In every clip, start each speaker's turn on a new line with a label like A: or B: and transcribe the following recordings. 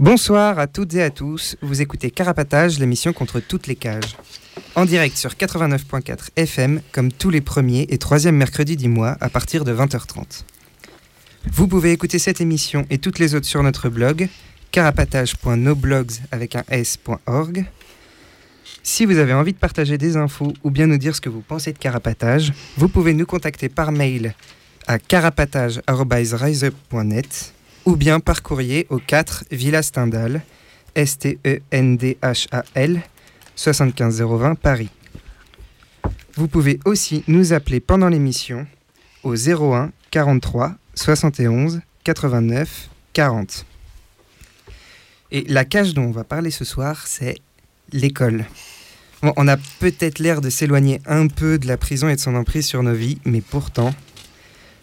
A: Bonsoir à toutes et à tous, vous écoutez Carapatage, l'émission contre toutes les cages. En direct sur 89.4 FM, comme tous les premiers et troisièmes mercredis du mois, à partir de 20h30. Vous pouvez écouter cette émission et toutes les autres sur notre blog, carapatage.noblogs avec un s.org. Si vous avez envie de partager des infos ou bien nous dire ce que vous pensez de Carapatage, vous pouvez nous contacter par mail à carapatage.riseup.net ou bien par courrier au 4 Villa Stendhal, S-T-E-N-D-H-A-L, 75020 Paris. Vous pouvez aussi nous appeler pendant l'émission au 01 43 71 89 40. Et la cage dont on va parler ce soir, c'est l'école. On a peut-être l'air de s'éloigner un peu de la prison et de son emprise sur nos vies, mais pourtant,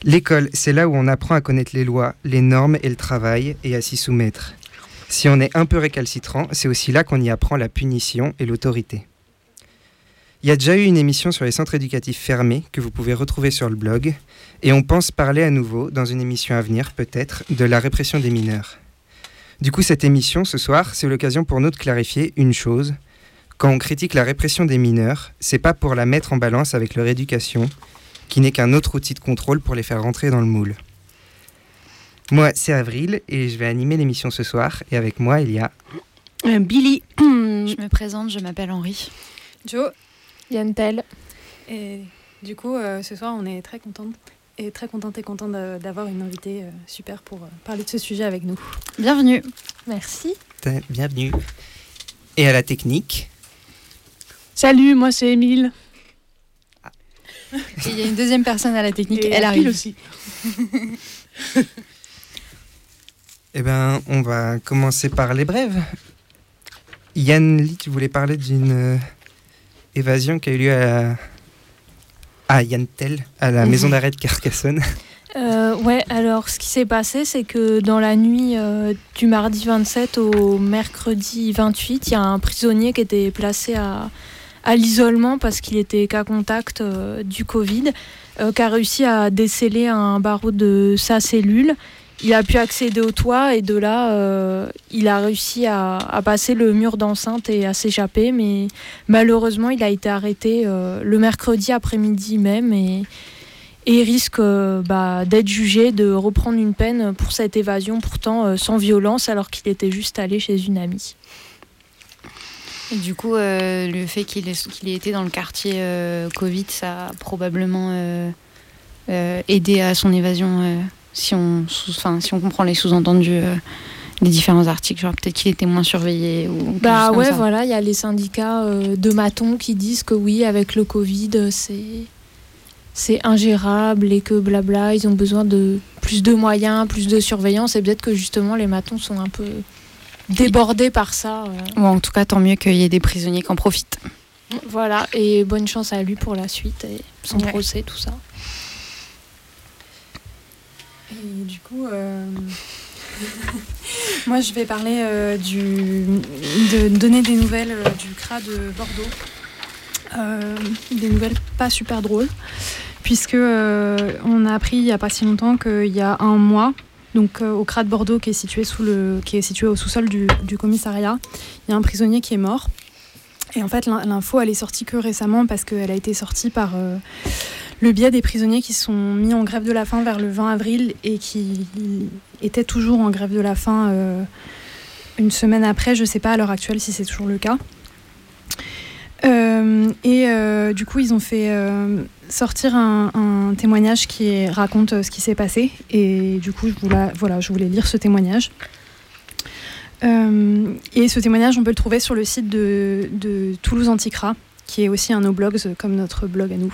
A: l'école, c'est là où on apprend à connaître les lois, les normes et le travail et à s'y soumettre. Si on est un peu récalcitrant, c'est aussi là qu'on y apprend la punition et l'autorité. Il y a déjà eu une émission sur les centres éducatifs fermés que vous pouvez retrouver sur le blog, et on pense parler à nouveau, dans une émission à venir peut-être, de la répression des mineurs. Du coup, cette émission, ce soir, c'est l'occasion pour nous de clarifier une chose. Quand on critique la répression des mineurs, c'est pas pour la mettre en balance avec leur éducation, qui n'est qu'un autre outil de contrôle pour les faire rentrer dans le moule. Moi, c'est Avril et je vais animer l'émission ce soir. Et avec moi, il y a.
B: Euh, Billy.
C: Je me présente, je m'appelle Henri.
D: Joe.
B: Yann Tell.
D: Et du coup, euh, ce soir, on est très contente et très contente et contente d'avoir une invitée euh, super pour parler de ce sujet avec nous.
C: Bienvenue.
B: Merci.
A: Bienvenue. Et à la technique,
B: Salut, moi c'est Émile.
C: Et Il y a une deuxième personne à la technique,
B: Et
C: elle arrive.
B: aussi.
A: eh ben, on va commencer par les brèves. Yann Lee, tu voulais parler d'une euh, évasion qui a eu lieu à, à Yann Tell, à la
B: Mhm.
A: maison d'arrêt de Carcassonne.
E: Euh, ouais, alors ce qui s'est passé, c'est que dans la nuit euh, du mardi 27 au mercredi 28, il y a un prisonnier qui était placé à, à l'isolement parce qu'il était cas contact euh, du Covid, euh, qui a réussi à déceler un barreau de sa cellule. Il a pu accéder au toit et de là, euh, il a réussi à, passer le mur d'enceinte et à s'échapper, mais malheureusement, il a été arrêté euh, le mercredi après-midi même et risque bah, d'être jugé, de reprendre une peine pour cette évasion, pourtant sans violence, alors qu'il était juste allé chez une amie.
C: Et du coup, euh, le fait qu'il ait, été dans le quartier euh, Covid, ça a probablement euh, aidé à son évasion, si, on, sous- enfin, si on comprend les sous-entendus des différents articles. Genre peut-être qu'il était moins surveillé. Ou
E: Bah ouais, voilà, il y a les syndicats de matons qui disent que oui, avec le Covid, c'est c'est ingérable et que blabla, ils ont besoin de plus de moyens, plus de surveillance, et peut-être que justement les matons sont un peu débordés par ça. euh.
C: Ou en tout cas, tant mieux qu'il y ait des prisonniers qui en profitent.
E: Voilà, et bonne chance à lui pour la suite et son
C: Ouais.
E: procès, tout ça.
D: Et du coup, euh, moi, je vais parler euh, du, de donner des nouvelles euh, du CRA de Bordeaux. Euh, des nouvelles pas super drôles, puisque euh, on a appris il n'y a pas si longtemps qu'il y a un mois, donc euh, au CRA de Bordeaux qui est situé, sous le, qui est situé au sous-sol du, commissariat, il y a un prisonnier qui est mort. Et en fait, l'in- l'info, elle est sortie que récemment parce qu'elle a été sortie par euh, le biais des prisonniers qui sont mis en grève de la faim vers le 20 avril et qui étaient toujours en grève de la faim une semaine après. Je ne sais pas à l'heure actuelle si c'est toujours le cas. et du coup, ils ont fait sortir un, témoignage qui raconte ce qui s'est passé. Et du coup, je voulais, voilà, je voulais lire ce témoignage. et ce témoignage, on peut le trouver sur le site de, Toulouse Anticra, qui est aussi un no blogs comme notre blog à nous.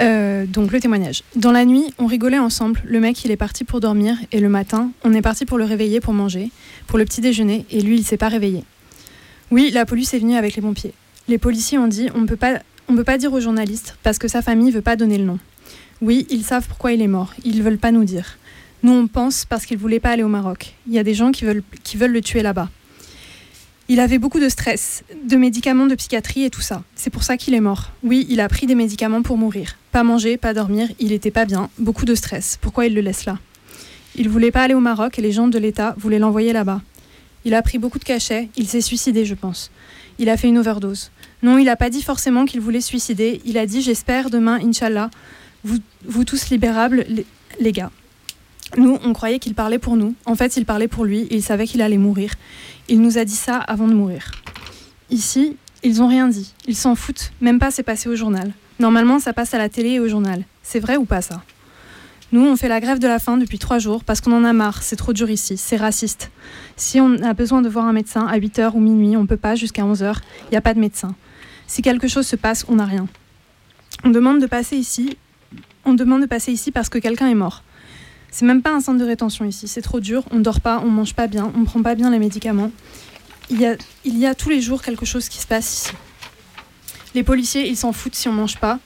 D: Euh, donc le témoignage. Dans la nuit, on rigolait ensemble. Le mec, il est parti pour dormir et le matin, on est parti pour le réveiller pour manger, pour le petit déjeuner et lui, il s'est pas réveillé. Oui, la police est venue avec les pompiers. Les policiers ont dit on peut pas on peut pas dire aux journalistes parce que sa famille veut pas donner le nom. Oui, ils savent pourquoi il est mort. Ils veulent pas nous dire. Nous, on pense parce qu'il voulait pas aller au Maroc. Il y a des gens qui veulent qui veulent le tuer là-bas. Il avait beaucoup de stress, de médicaments de psychiatrie et tout ça. C'est pour ça qu'il est mort. Oui, il a pris des médicaments pour mourir. Pas manger, pas dormir, il était pas bien, beaucoup de stress. Pourquoi il le laisse là? Il voulait pas aller au Maroc et les gens de l'État voulaient l'envoyer là-bas. Il a pris beaucoup de cachets, il s'est suicidé, je pense. Il a fait une overdose. Non, il n'a pas dit forcément qu'il voulait suicider. Il a dit J'espère demain, Inch'Allah, vous, tous libérables, les, les gars. Nous, on croyait qu'il parlait pour nous. En fait, il parlait pour lui. Il savait qu'il allait mourir. Il nous a dit ça avant de mourir. Ici, ils n'ont rien dit. Ils s'en foutent. Même pas c'est passé au journal. Normalement, ça passe à la télé et au journal. C'est vrai ou pas ça? Nous, on fait la grève de la faim depuis trois jours parce qu'on en a marre. C'est trop dur ici. C'est raciste. Si on a besoin de voir un médecin à 8h ou minuit, on peut pas jusqu'à 11h. Il n'y a pas de médecin. Si quelque chose se passe, on n'a rien. On demande de passer ici. On demande de passer ici parce que quelqu'un est mort. C'est même pas un centre de rétention ici, c'est trop dur, on dort pas, on mange pas bien, on prend pas bien les médicaments. Il y a, tous les jours quelque chose qui se passe ici. Les policiers, ils s'en foutent si on mange pas.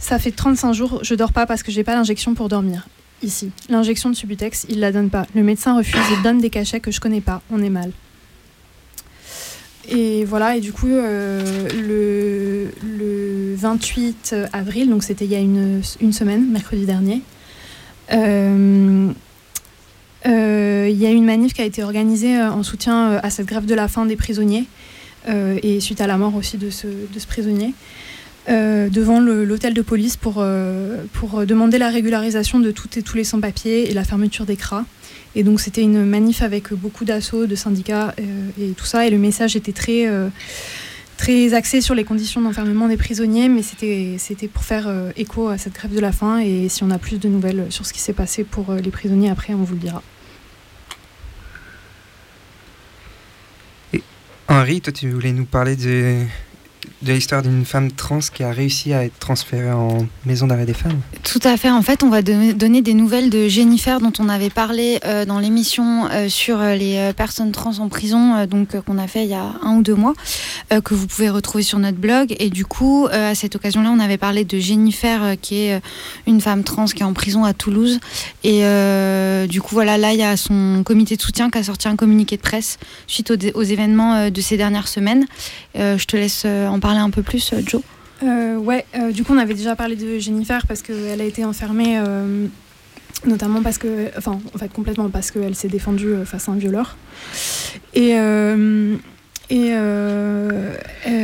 D: Ça fait 35 jours, je dors pas parce que j'ai pas l'injection pour dormir. Ici, l'injection de Subutex, il la donne pas. Le médecin refuse et donne des cachets que je connais pas. On est mal. Et voilà, et du coup, euh, le, le, 28 avril, donc c'était il y a une, semaine, mercredi dernier, euh, euh, il y a une manif qui a été organisée en soutien à cette grève de la faim des prisonniers et suite à la mort aussi de ce, prisonnier. devant l'hôtel de police pour, demander la régularisation de toutes et tous les sans-papiers et la fermeture des cras. Et donc c'était une manif avec beaucoup d'assauts, de syndicats et tout ça. Et le message était très très axé sur les conditions d'enfermement des prisonniers, mais c'était pour faire euh, écho à cette grève de la faim. Et si on a plus de nouvelles sur ce qui s'est passé pour euh, les prisonniers, après, on vous le dira.
A: Henri, toi, tu voulais nous parler de, de l'histoire d'une femme trans qui a réussi à être transférée en maison d'arrêt des femmes.
C: Tout à fait. En fait, on va donner des nouvelles de Jennifer dont on avait parlé euh, dans l'émission euh, sur euh, les personnes trans en prison, donc qu'on a fait il y a un ou deux mois, que vous pouvez retrouver sur notre blog. Et du coup, à cette occasion-là, on avait parlé de Jennifer, qui est une femme trans qui est en prison à Toulouse. Et du coup, voilà, là, il y a son comité de soutien qui a sorti un communiqué de presse suite aux, aux événements de ces dernières semaines. je te laisse en parler un peu plus, euh, Joe?
D: Euh, Ouais, euh, du coup, on avait déjà parlé de Jennifer parce qu'elle a été enfermée, notamment parce que, enfin, en fait, complètement parce qu'elle s'est défendue face à un violeur. Et. Et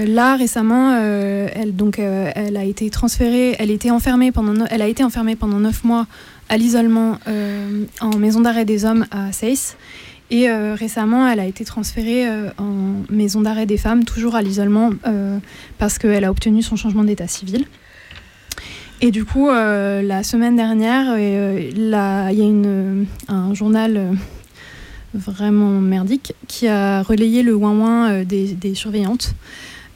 D: là récemment, elle donc elle a été transférée, elle était enfermée pendant, elle a été enfermée pendant neuf mois à l'isolement en maison d'arrêt des hommes à Seyss. Et euh, récemment, elle a été transférée euh, en maison d'arrêt des femmes, toujours à l'isolement, euh, parce qu'elle a obtenu son changement d'état civil. Et du coup, la semaine dernière, il y a un journal vraiment merdique qui a relayé le ouin-ouin des, surveillantes.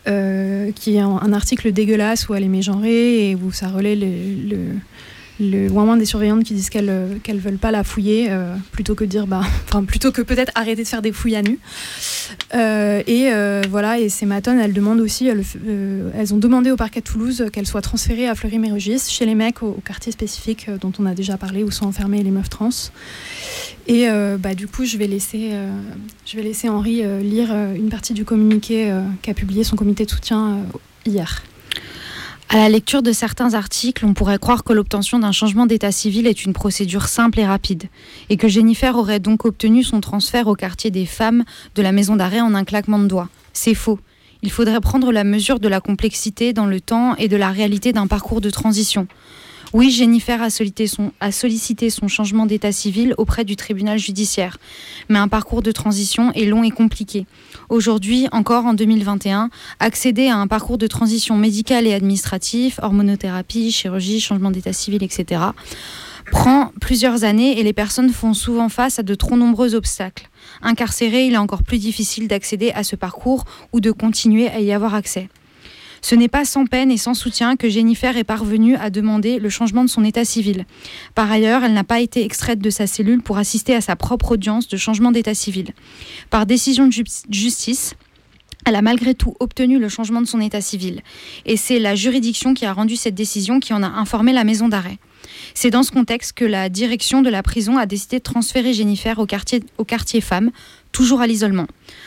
D: qui est un, article dégueulasse où elle est mégenrée et où ça relaie le le moins des surveillantes qui disent qu'elles euh, qu'elles veulent pas la fouiller euh, plutôt que dire bah enfin plutôt que peut-être arrêter de faire des fouilles à nu. Euh, et voilà et ces matones elles demandent aussi elles, ont demandé au parquet de Toulouse qu'elles soient transférées à Fleury-Mérogis chez les mecs au, quartier spécifique dont on a déjà parlé où sont enfermées les meufs trans. Et bah du coup je vais laisser Henri lire une partie du communiqué qu'a publié son comité de soutien hier
C: à la lecture de certains articles, on pourrait croire que l'obtention d'un changement d'état civil est une procédure simple et rapide, et que Jennifer aurait donc obtenu son transfert au quartier des femmes de la maison d'arrêt en un claquement de doigts. C'est faux. Il faudrait prendre la mesure de la complexité dans le temps et de la réalité d'un parcours de transition. Oui, Jennifer a sollicité, son, changement d'état civil auprès du tribunal judiciaire. Mais un parcours de transition est long et compliqué. Aujourd'hui, encore en 2021, accéder à un parcours de transition médical et administratif, hormonothérapie, chirurgie, changement d'état civil, etc., prend plusieurs années et les personnes font souvent face à de trop nombreux obstacles. Incarcéré, il est encore plus difficile d'accéder à ce parcours ou de continuer à y avoir accès. Ce n'est pas sans peine et sans soutien que Jennifer est parvenue à demander le changement de son état civil. Par ailleurs, elle n'a pas été extraite de sa cellule pour assister à sa propre audience de changement d'état civil. Par décision de justice, elle a malgré tout obtenu le changement de son état civil. Et c'est la juridiction qui a rendu cette décision qui en a informé la maison d'arrêt. C'est dans ce contexte que la direction de la prison a décidé de transférer Jennifer au quartier, au quartier femme, toujours à l'isolement.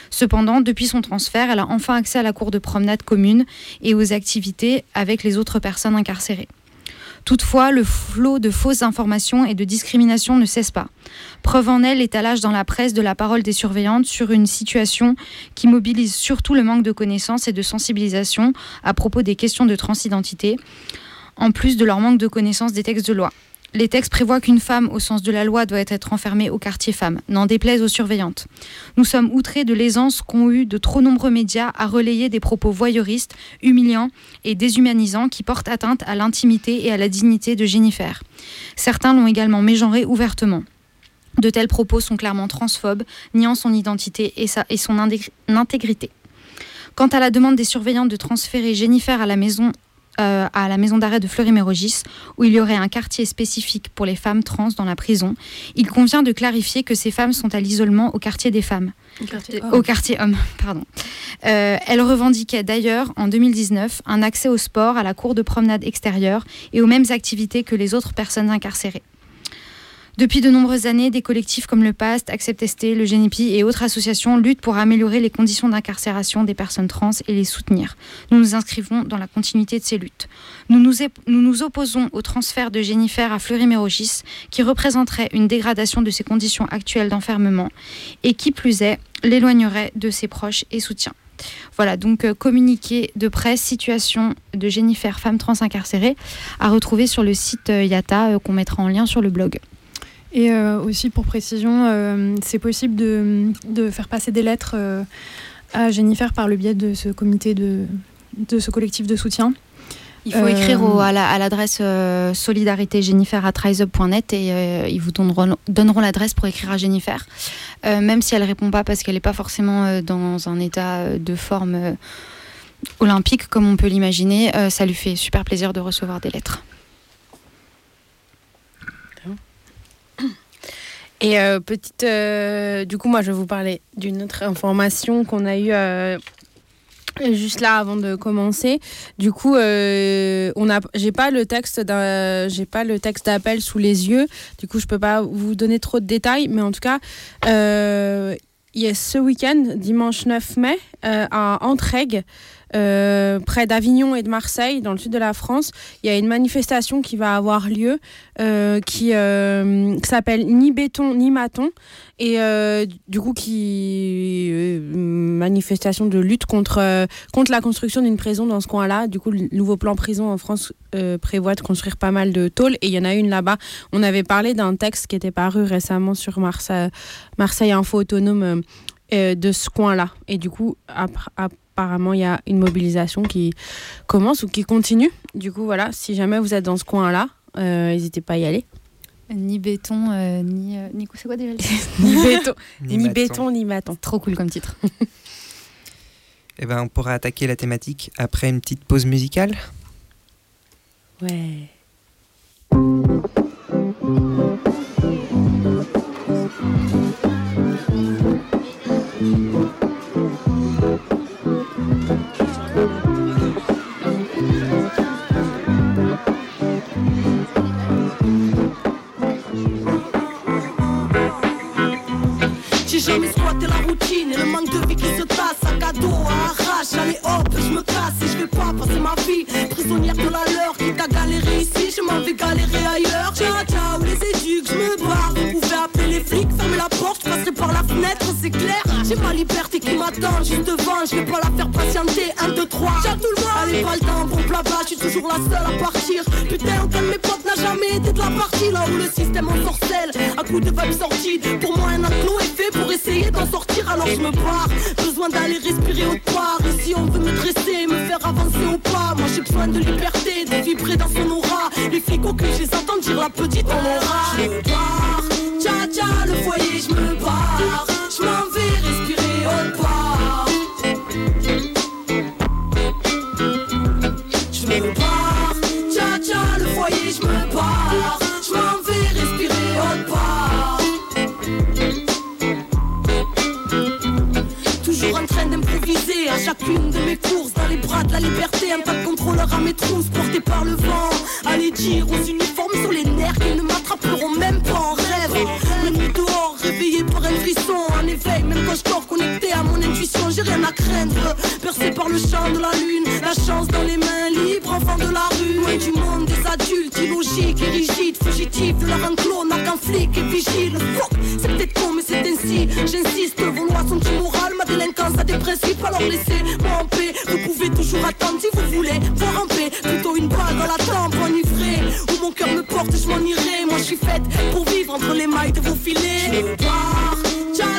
C: Cependant, depuis son transfert, elle a enfin accès à la cour de promenade commune et aux activités avec les autres personnes incarcérées. Toutefois, le flot de fausses informations et de discrimination ne cesse pas. Preuve en est l'étalage dans la presse de la parole des surveillantes sur une situation qui mobilise surtout le manque de connaissances et de sensibilisation à propos des questions de transidentité, en plus de leur manque de connaissances des textes de loi. Les textes prévoient qu'une femme, au sens de la loi, doit être enfermée au quartier femme, n'en déplaise aux surveillantes. Nous sommes outrés de l'aisance qu'ont eu de trop nombreux médias à relayer des propos voyeuristes, humiliants et déshumanisants qui portent atteinte à l'intimité et à la dignité de Jennifer. Certains l'ont également mégenré ouvertement. De tels propos sont clairement transphobes, niant son identité et, et son intégrité. Quant à la demande des surveillantes de transférer Jennifer à la maison euh, à la maison d'arrêt de Fleury-Mérogis, où il y aurait un quartier spécifique pour les femmes trans dans la prison. Il convient de clarifier que ces femmes sont à l'isolement au quartier des femmes. Au quartier, homme, pardon. Euh, elle revendiquait d'ailleurs en 2019 un accès au sport, à la cour de promenade extérieure et aux mêmes activités que les autres personnes incarcérées. Depuis de nombreuses années, des collectifs comme le PAST, Accept le GENIPI et autres associations luttent pour améliorer les conditions d'incarcération des personnes trans et les soutenir. Nous nous inscrivons dans la continuité de ces luttes. Nous nous, opposons au transfert de Jennifer à Fleury-Mérogis, qui représenterait une dégradation de ses conditions actuelles d'enfermement et qui plus est, l'éloignerait de ses proches et soutiens. Voilà, donc euh, communiqué de presse, situation de Jennifer, femme trans incarcérée, à retrouver sur le site euh, Yata euh, qu'on mettra en lien sur le blog.
D: Et euh, aussi pour précision, euh, c'est possible de, de, faire passer des lettres euh, à Jennifer par le biais de ce comité de, de ce collectif de soutien.
C: Il faut écrire au, à l'adresse la, solidarité jennifer et ils vous donneront, donneront l'adresse pour écrire à Jennifer. même si elle répond pas parce qu'elle n'est pas forcément dans un état de forme olympique comme on peut l'imaginer, ça lui fait super plaisir de recevoir des lettres.
F: Et euh, petite, euh, du coup, moi, je vais vous parler d'une autre information qu'on a eue euh, juste là avant de commencer. Du coup, on a, j'ai pas le texte d'un, j'ai pas le texte d'appel sous les yeux. Du coup, je peux pas vous donner trop de détails, mais en tout cas. il y ce week-end, dimanche 9 mai, à Entraigues, euh, près d'Avignon et de Marseille, dans le sud de la France, il y a une manifestation qui va avoir lieu euh, qui, euh, s'appelle Ni béton ni maton et du coup qui manifestation de lutte contre contre la construction d'une prison dans ce coin-là. Du coup, le nouveau plan prison en France prévoit de construire pas mal de tôles et il y en a une là-bas. On avait parlé d'un texte qui était paru récemment sur Marseille, Marseille Info Autonome de ce coin-là. Et du coup, après, apparemment, il y a une mobilisation qui commence ou qui continue. Du coup, voilà, si jamais vous êtes dans ce coin-là, euh, n'hésitez pas à y aller.
C: Ni béton, euh, ni, euh, ni. C'est quoi déjà
F: Ni béton, ni, ni béton, ni maton.
C: Trop cool comme titre.
A: Eh ben, on pourra attaquer la thématique après une petite pause musicale.
F: Ouais.
G: Manque de vie qui se tasse. à cadeau, à arrache, allez hop, je me casse et je vais pas passer ma vie prisonnière de la leur. Qui t'a galéré ici, je m'en vais galérer ailleurs. Ciao, ciao, les passerai par la fenêtre, c'est clair. J'ai ma liberté qui m'attend juste devant, je vais pas la faire patienter. 1, 2, 3, j'ai tout le monde. Allez, pas le temps, bon blabla, je suis toujours la seule à partir. Putain, aucun de mes potes n'a jamais été de la partie là où le système en sorcelle. À coup de vagues sorties, pour moi un enclos est fait pour essayer d'en sortir, alors je me barre. Besoin d'aller respirer autre part. Ici on veut me dresser, me faire avancer au pas. Moi j'ai besoin de liberté, de vibrer dans son aura. Les flics au je les entends dire la petite en aura. Je tcha, le foyer, je me barre. Je m'en vais respirer barre, tcha tcha, le foyer, je me barre. Je m'en vais respirer part. Toujours en train d'improviser à chacune de mes courses dans les bras de la liberté. Un pas de contrôleur à mes trousses porté par le vent. Allez dire aux uniformes sur les nerfs qu'ils ne m'attraperont même pas je dors connecté à mon intuition, j'ai rien à craindre. Percé par le champ de la lune, la chance dans les mains libres, enfant de la rue. Loin du monde des adultes, illogiques et rigides, fugitifs de leur enclos, n'a qu'un flic et vigile. C'est peut-être con, mais c'est ainsi. J'insiste, vos lois sont immorales, ma délinquance a des principes, alors laissez-moi en paix. Vous pouvez toujours attendre si vous voulez voir en paix. Plutôt une balle dans la tempe, enivrée. Où mon cœur me porte, je m'en irai. Moi je suis faite pour vivre entre les mailles de vos filets.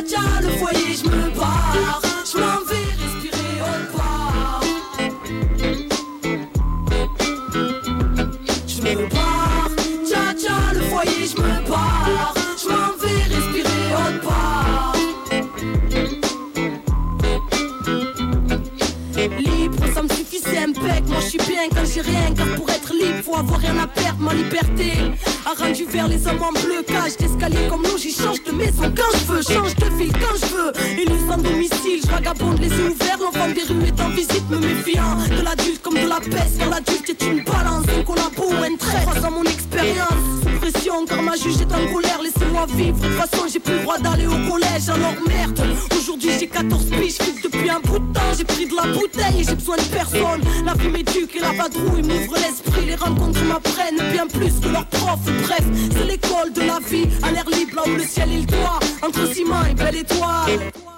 G: Tcha, le foyer, je me barre. Je m'en vais respirer autre part. Je me barre, tcha tcha, le foyer, je me barre. Je m'en vais respirer autre part. Libre, ça me suffit, c'est impec. Moi je suis bien quand j'ai rien, car pour être libre, faut avoir rien à Ma liberté a rendu vers les hommes en bleu. Cage d'escalier comme l'eau, j'y change de maison quand je veux, change de fil quand je veux. Élu sans domicile, je vagabonde les yeux ouverts. L'enfant des rues est en visite, me méfiant de l'adulte comme de la peste. Car l'adulte est une balance, collabo ou un trait. Croisant mon expérience, pression, car ma juge est en colère. Laissez-moi vivre, de toute façon j'ai plus le droit d'aller au collège. Alors merde, aujourd'hui j'ai 14 piges, je depuis un bout de temps. J'ai pris de la bouteille et j'ai besoin de personne. La vie m'éduque et la vadrouille m'ouvre l'esprit. Les rencontres m'apprennent bien plus que leurs profs. Bref, c'est l'école de la vie, à l'air libre là où le ciel est le toit. Entre ciment et belle étoile.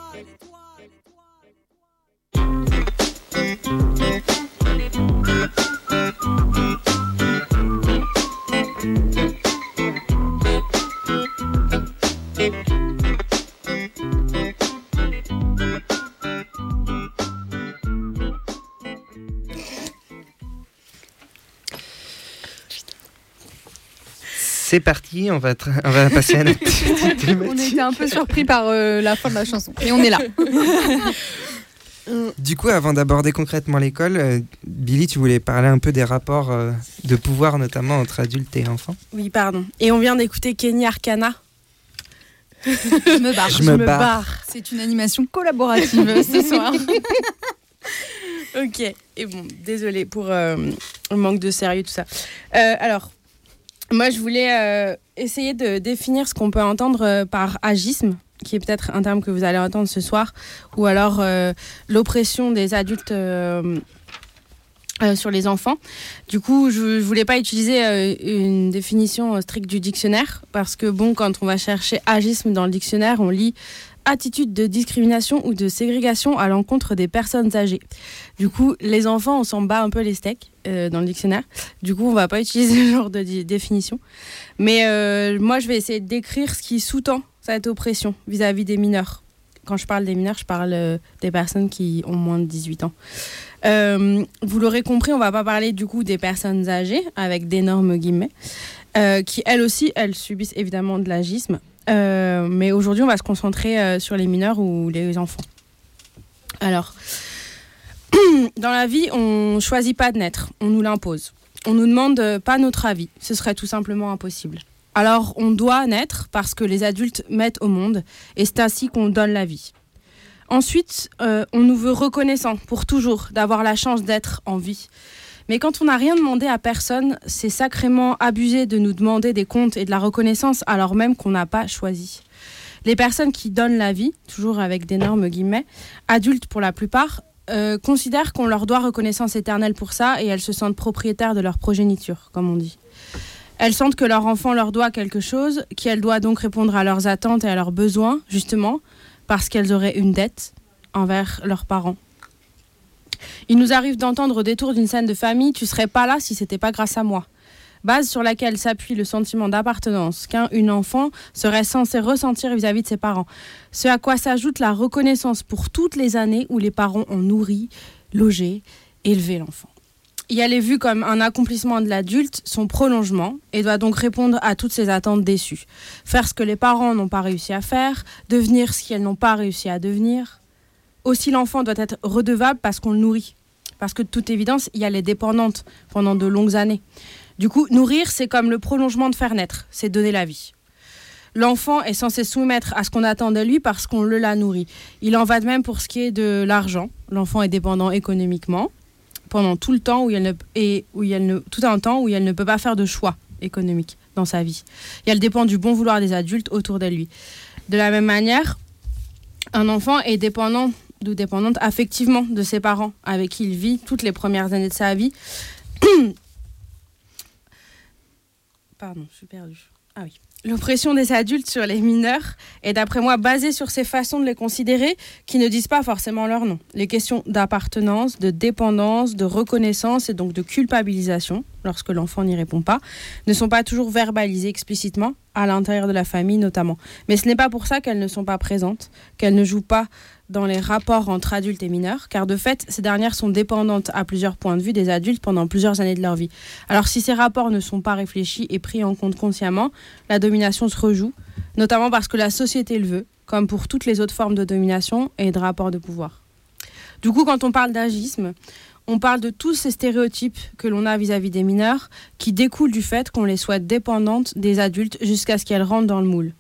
A: C'est parti, on va, tra- on va passer à notre petite
H: On était un peu surpris par euh, la fin de la chanson. Et on est là.
A: Du coup, avant d'aborder concrètement l'école, euh, Billy, tu voulais parler un peu des rapports euh, de pouvoir, notamment entre adultes et enfants
F: Oui, pardon. Et on vient d'écouter Kenny Arcana.
H: Je me barre.
A: Je me barre.
H: C'est une animation collaborative ce soir.
F: Ok. Et bon, désolé pour euh, le manque de sérieux, tout ça. Euh, alors, moi, je voulais euh, essayer de définir ce qu'on peut entendre euh, par agisme, qui est peut-être un terme que vous allez entendre ce soir, ou alors euh, l'oppression des adultes. sur les enfants. Du coup, je ne voulais pas utiliser une définition stricte du dictionnaire parce que, bon, quand on va chercher agisme dans le dictionnaire, on lit attitude de discrimination ou de ségrégation à l'encontre des personnes âgées. Du coup, les enfants, on s'en bat un peu les steaks euh, dans le dictionnaire. Du coup, on va pas utiliser ce genre de définition. Mais euh, moi, je vais essayer de décrire ce qui sous-tend cette oppression vis-à-vis des mineurs. Quand je parle des mineurs, je parle euh, des personnes qui ont moins de 18 ans. Vous l'aurez compris, on va pas parler du coup des personnes âgées avec d'énormes guillemets, qui elles aussi, elles subissent évidemment de l'agisme. Euh, mais aujourd'hui, on va se concentrer euh, sur les mineurs ou les enfants. Alors, dans la vie, on choisit pas de naître, on nous l'impose. On nous demande pas notre avis, ce serait tout simplement impossible. Alors, on doit naître parce que les adultes mettent au monde, et c'est ainsi qu'on donne la vie. Ensuite, euh, on nous veut reconnaissants pour toujours d'avoir la chance d'être en vie. Mais quand on n'a rien demandé à personne, c'est sacrément abusé de nous demander des comptes et de la reconnaissance alors même qu'on n'a pas choisi. Les personnes qui donnent la vie, toujours avec d'énormes guillemets, adultes pour la plupart, euh, considèrent qu'on leur doit reconnaissance éternelle pour ça et elles se sentent propriétaires de leur progéniture, comme on dit. Elles sentent que leur enfant leur doit quelque chose, qu'elle doit donc répondre à leurs attentes et à leurs besoins, justement, parce qu'elles auraient une dette envers leurs parents. Il nous arrive d'entendre au détour d'une scène de famille Tu serais pas là si c'était pas grâce à moi. Base sur laquelle s'appuie le sentiment d'appartenance qu'un une enfant serait censé ressentir vis-à-vis de ses parents. Ce à quoi s'ajoute la reconnaissance pour toutes les années où les parents ont nourri, logé, élevé l'enfant. Y aller vu comme un accomplissement de l'adulte, son prolongement, et doit donc répondre à toutes ces attentes déçues. Faire ce que les parents n'ont pas réussi à faire, devenir ce qu'elles n'ont pas réussi à devenir. Aussi l'enfant doit être redevable parce qu'on le nourrit. Parce que de toute évidence, il y a les dépendantes pendant de longues années. Du coup, nourrir, c'est comme le prolongement de faire naître, c'est donner la vie. L'enfant est censé soumettre à ce qu'on attend de lui parce qu'on le l'a nourri. Il en va de même pour ce qui est de l'argent. L'enfant est dépendant économiquement pendant tout le temps où il ne, et où il ne, tout un temps où il ne peut pas faire de choix économique dans sa vie. Et elle dépend du bon vouloir des adultes autour de lui. De la même manière, un enfant est dépendant ou dépendante affectivement de ses parents avec qui il vit toutes les premières années de sa vie. Pardon, je suis perdue. Ah oui. L'oppression des adultes sur les mineurs est d'après moi basée sur ces façons de les considérer qui ne disent pas forcément leur nom. Les questions d'appartenance, de dépendance, de reconnaissance et donc de culpabilisation, lorsque l'enfant n'y répond pas, ne sont pas toujours verbalisées explicitement, à l'intérieur de la famille notamment. Mais ce n'est pas pour ça qu'elles ne sont pas présentes, qu'elles ne jouent pas dans les rapports entre adultes et mineurs, car de fait, ces dernières sont dépendantes à plusieurs points de vue des adultes pendant plusieurs années de leur vie. Alors si ces rapports ne sont pas réfléchis et pris en compte consciemment, la domination se rejoue, notamment parce que la société le veut, comme pour toutes les autres formes de domination et de rapports de pouvoir. Du coup, quand on parle d'agisme, on parle de tous ces stéréotypes que l'on a vis-à-vis des mineurs qui découlent du fait qu'on les souhaite dépendantes des adultes jusqu'à ce qu'elles rentrent dans le moule.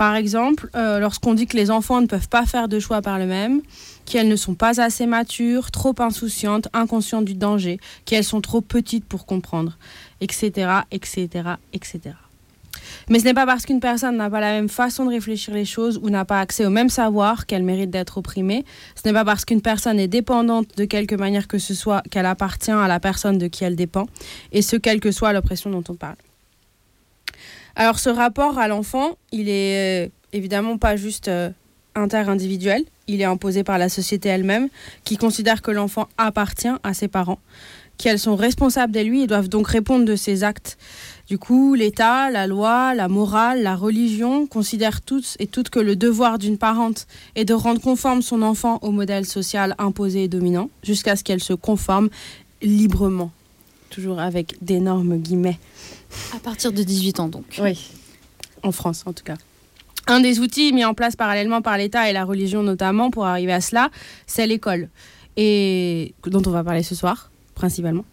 F: Par exemple, euh, lorsqu'on dit que les enfants ne peuvent pas faire de choix par eux-mêmes, qu'elles ne sont pas assez matures, trop insouciantes, inconscientes du danger, qu'elles sont trop petites pour comprendre, etc., etc., etc. Mais ce n'est pas parce qu'une personne n'a pas la même façon de réfléchir les choses ou n'a pas accès au même savoir qu'elle mérite d'être opprimée. Ce n'est pas parce qu'une personne est dépendante de quelque manière que ce soit qu'elle appartient à la personne de qui elle dépend, et ce, quelle que soit l'oppression dont on parle. Alors ce rapport à l'enfant, il est euh, évidemment pas juste euh, inter-individuel, il est imposé par la société elle-même, qui considère que l'enfant appartient à ses parents, qu'elles sont responsables de lui et doivent donc répondre de ses actes. Du coup, l'État, la loi, la morale, la religion considèrent toutes et toutes que le devoir d'une parente est de rendre conforme son enfant au modèle social imposé et dominant, jusqu'à ce qu'elle se conforme librement, toujours avec d'énormes guillemets.
C: À partir de 18 ans, donc.
F: Oui, en France en tout cas. Un des outils mis en place parallèlement par l'État et la religion notamment pour arriver à cela, c'est l'école, et dont on va parler ce soir principalement,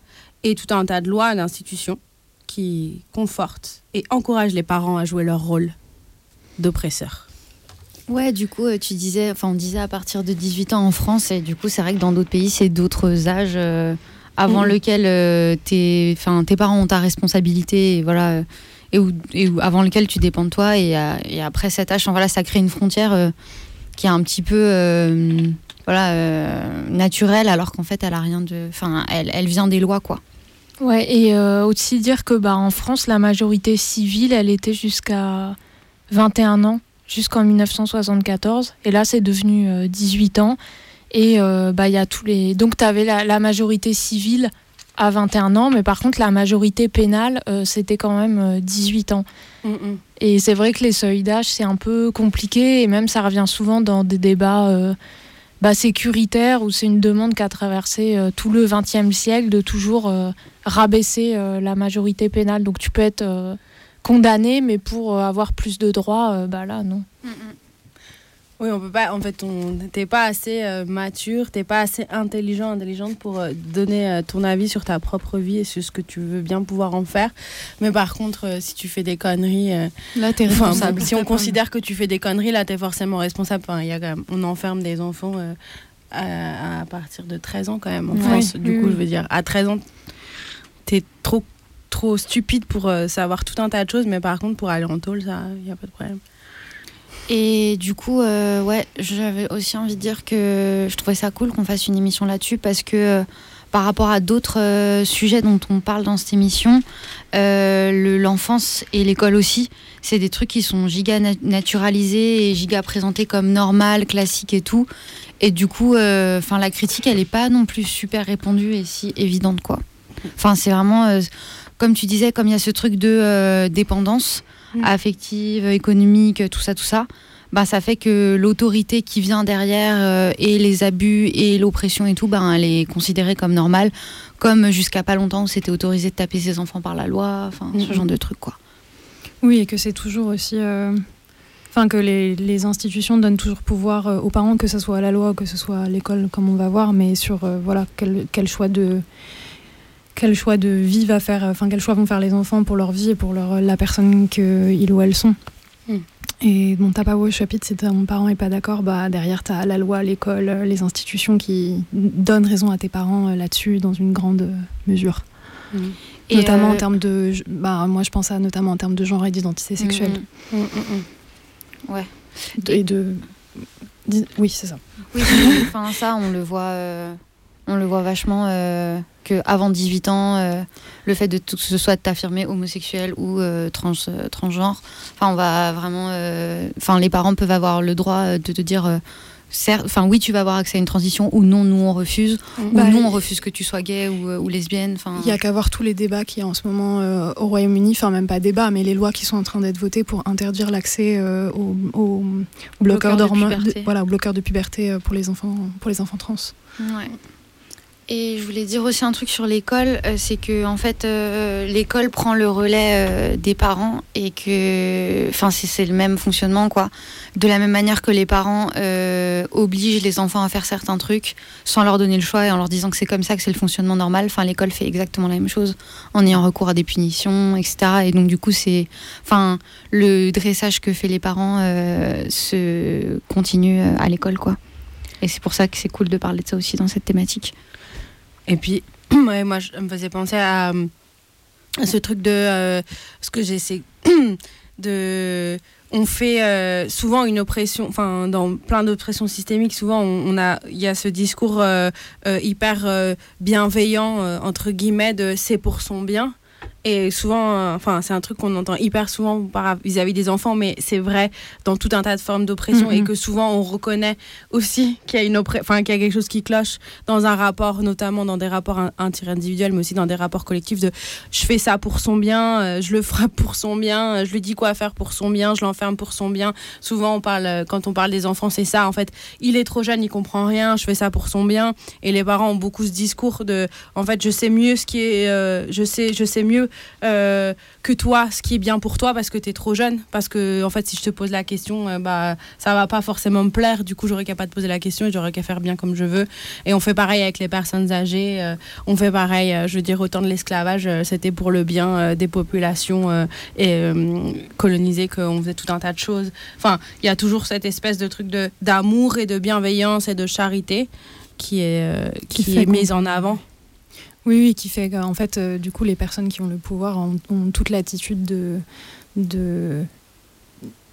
F: et tout un tas de lois, d'institutions qui confortent et encouragent les parents à jouer leur rôle d'oppresseurs.
C: Ouais, du coup, euh, tu disais, enfin, on disait à partir de 18 ans en France, et du coup, c'est vrai que dans d'autres pays, c'est d'autres âges. Euh, avant
F: Mhm.
C: lequel euh, tes, parents ont ta responsabilité, et voilà, euh, et, où, et où- avant lequel tu dépends de toi, et, euh, et après cet âge, enfin, voilà, ça crée une frontière euh, qui est un petit peu voilà, naturelle, alors qu'en fait, elle a rien de, enfin, elle, elle vient des lois, quoi.
E: Ouais, et euh, aussi dire que bah, en France, la majorité civile, elle était jusqu'à 21 ans, jusqu'en 1974. Et là, c'est devenu euh, 18 ans. Et euh, bah, il y a tous les. Donc, tu avais la, la majorité civile à 21 ans, mais par contre, la majorité pénale, euh, c'était quand même euh, 18 ans. Et c'est vrai que les seuils d'âge, c'est un peu compliqué, et même ça revient souvent dans des débats euh, bah, sécuritaires, où c'est une demande qu'a traversé euh, tout le XXe siècle de toujours euh, rabaisser euh, la majorité pénale. Donc tu peux être euh, condamné, mais pour euh, avoir plus de droits, euh, bah là, non.
F: Oui, on peut pas. En fait, on t'es pas assez euh, mature, t'es pas assez intelligent, intelligente pour euh, donner euh, ton avis sur ta propre vie et sur ce que tu veux bien pouvoir en faire. Mais par contre, euh, si tu fais des conneries,
C: Là, t'es responsable.
F: si on considère que tu fais des conneries, là, t'es forcément responsable. Enfin, y a quand même, on enferme des enfants à, à partir de 13 ans quand même en France. Du coup, je veux dire, à 13 ans, t'es trop trop stupide pour savoir tout un tas de choses, mais par contre, pour aller en tôle, ça, il y a pas de problème.
C: Et du coup, euh, ouais, j'avais aussi envie de dire que je trouvais ça cool qu'on fasse une émission là-dessus parce que euh, par rapport à d'autres euh, sujets dont on parle dans cette émission, le- l'enfance et l'école aussi, c'est des trucs qui sont giga na- naturalisés et giga présentés comme normal, classique et tout. Et du coup, enfin la critique, elle est pas non plus super répandue et si évidente quoi. Enfin, c'est vraiment, comme tu disais, comme il y a ce truc de dépendance
F: Mm.
C: affective, économique, tout ça, tout ça. Bah, ça fait que l'autorité qui vient derrière euh, et les abus et l'oppression et tout, ben, elle est considérée comme normale, comme jusqu'à pas longtemps où c'était autorisé de taper ses enfants par la loi, enfin ce
F: Mhm.
C: genre de trucs quoi.
D: Oui, et que c'est toujours aussi. euh, Enfin, que les, les institutions donnent toujours pouvoir euh, aux parents, que ce soit à la loi, que ce soit à l'école, comme on va voir, mais sur voilà, quel, quel choix de. Quel choix de vie va faire, enfin quel choix vont faire les enfants pour leur vie et pour leur, la personne qu'ils ou elles sont.
F: Mm.
D: Et bon, t'as pas au chapitre, si ton parent est pas d'accord, bah derrière t'as la loi, l'école, euh, les institutions qui donnent raison à tes parents euh, là-dessus dans une grande euh, mesure.
C: Et,
D: notamment
C: euh,
D: en termes de, bah moi je pense à notamment en termes de genre et d'identité sexuelle.
C: Mhm.
F: Mm, mm, mm.
C: Ouais.
D: De- et de oui c'est ça
C: Oui, oui, enfin ça, on le voit, euh, on le voit vachement euh, que avant 18 ans, euh, le fait de tout- que ce soit t'affirmer homosexuel ou euh, trans, euh, transgenre, enfin on va vraiment, enfin les parents peuvent avoir le droit de te dire. Enfin, oui, tu vas avoir accès à une transition ou non, nous on refuse, ou
D: Bah,
C: nous
D: il-
C: on refuse que tu sois gay ou, ou lesbienne.
D: Il y a qu'à voir tous les débats qu'il y a en ce moment euh, au Royaume-Uni enfin même pas débat mais les lois qui sont en train d'être votées pour interdire l'accès euh, aux, aux bloqueurs
C: Bloqueurs de
D: voilà bloqueurs de puberté pour les enfants pour les enfants trans
C: Ouais. Et je voulais dire aussi un truc sur l'école, euh, c'est que en fait euh, l'école prend le relais euh, des parents et que, enfin c'est le même fonctionnement quoi. De la même manière que les parents obligent les enfants à faire certains trucs sans leur donner le choix et en leur disant que c'est comme ça que c'est le fonctionnement normal. Enfin l'école fait exactement la même chose en ayant recours à des punitions, etc. Et donc du coup c'est, enfin le dressage que fait les parents se continue à l'école quoi. Et c'est pour ça que c'est cool de parler de ça aussi dans cette thématique.
F: Et puis, moi, je me faisais penser à, euh, à ce truc de euh, ce que j'essaie de. On fait euh, souvent une oppression, enfin, dans plein d'oppressions systémiques, souvent on, a, il y a ce discours hyper bienveillant, entre guillemets, de c'est pour son bien. Et souvent, euh, enfin, c'est un truc qu'on entend hyper souvent vis-à-vis des enfants, mais c'est vrai dans tout un tas de formes d'oppression et que souvent on reconnaît aussi qu'il y a une enfin, qu'il y a quelque chose qui cloche dans un rapport, notamment dans des rapports in- interindividuels, mais aussi dans des rapports collectifs de je fais ça pour son bien, euh, je le frappe pour son bien, euh, je lui dis quoi faire pour son bien, je l'enferme pour son bien. Souvent, on parle, quand on parle des enfants, c'est ça. En fait, il est trop jeune, il comprend rien, je fais ça pour son bien. Et les parents ont beaucoup ce discours de en fait, je sais mieux ce qui est, je sais, je sais mieux euh, que toi ce qui est bien pour toi parce que tu es trop jeune. Parce que, en fait, si je te pose la question, euh, bah, ça va pas forcément me plaire. Du coup, j'aurais qu'à pas te poser la question et j'aurais qu'à faire bien comme je veux. Et on fait pareil avec les personnes âgées. euh, on fait pareil, euh, je veux dire, autant de l'esclavage, c'était pour le bien des populations et, colonisées qu'on faisait tout un tas de choses. Enfin, il y a toujours cette espèce de truc de- d'amour et de bienveillance et de charité qui est, qui est mise en avant.
D: Oui oui qui fait qu'en fait euh, du coup les personnes qui ont le pouvoir ont, ont toute l'attitude de de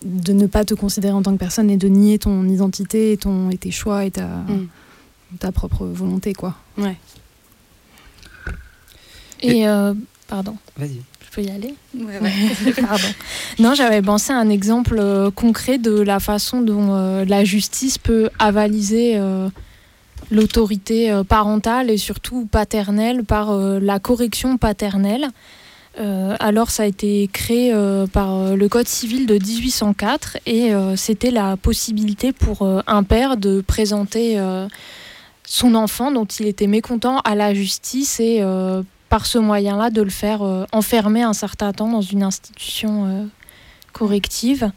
D: de ne pas te considérer en tant que personne et de nier ton identité et ton et tes choix et ta
F: Mm.
D: ta propre volonté quoi
F: Ouais.
E: Et euh, pardon,
A: Vas-y.
E: je peux y aller Pardon. Non, j'avais pensé à un exemple euh, concret de la façon dont euh, la justice peut avaliser euh, l'autorité euh, parentale et surtout paternelle par euh, la correction paternelle. Euh, alors, ça a été créé par le Code civil de 1804 et c'était la possibilité pour un père de présenter son enfant dont il était mécontent à la justice et par ce moyen-là de le faire enfermer un certain temps dans une institution corrective.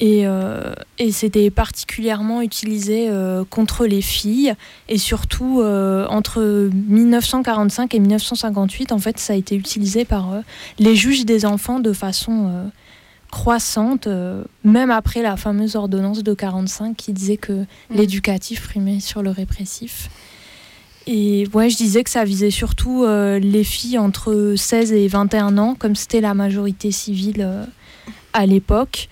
E: Et, euh, et c'était particulièrement utilisé euh, contre les filles et surtout euh, entre 1945 et 1958 en fait ça a été utilisé par les juges des enfants de façon croissante même après la fameuse ordonnance de 45 qui disait que l'éducatif primait sur le répressif. Et ouais, je disais que ça visait surtout les filles entre 16 et 21 ans, comme c'était la majorité civile à l'époque.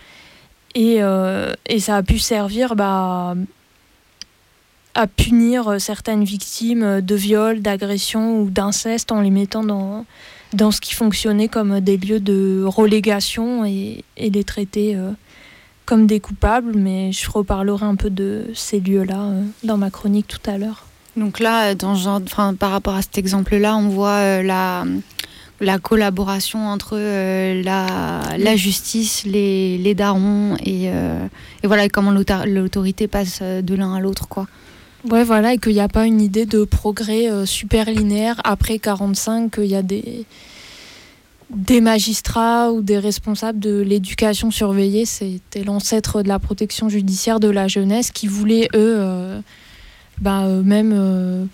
E: Et, euh, et ça a pu servir bah, à punir euh, certaines victimes euh, de viol, d'agression ou d'inceste en les mettant dans, dans ce qui fonctionnait comme des lieux de relégation et, et les traiter comme des coupables. Mais je reparlerai un peu de ces lieux-là dans ma chronique tout à l'heure.
C: Donc là, dans genre, par rapport à cet exemple-là, on voit la, la collaboration entre euh, la, justice, les, darons et, euh, voilà comment l'autor- l'autorité passe euh, de l'un à l'autre, quoi.
E: Ouais, voilà, et qu'il n'y a pas une idée de progrès super linéaire après 45, qu'il y a des, magistrats ou des responsables de l'éducation surveillée. C'était l'ancêtre de la protection judiciaire de la jeunesse qui voulaient, eux, bah, même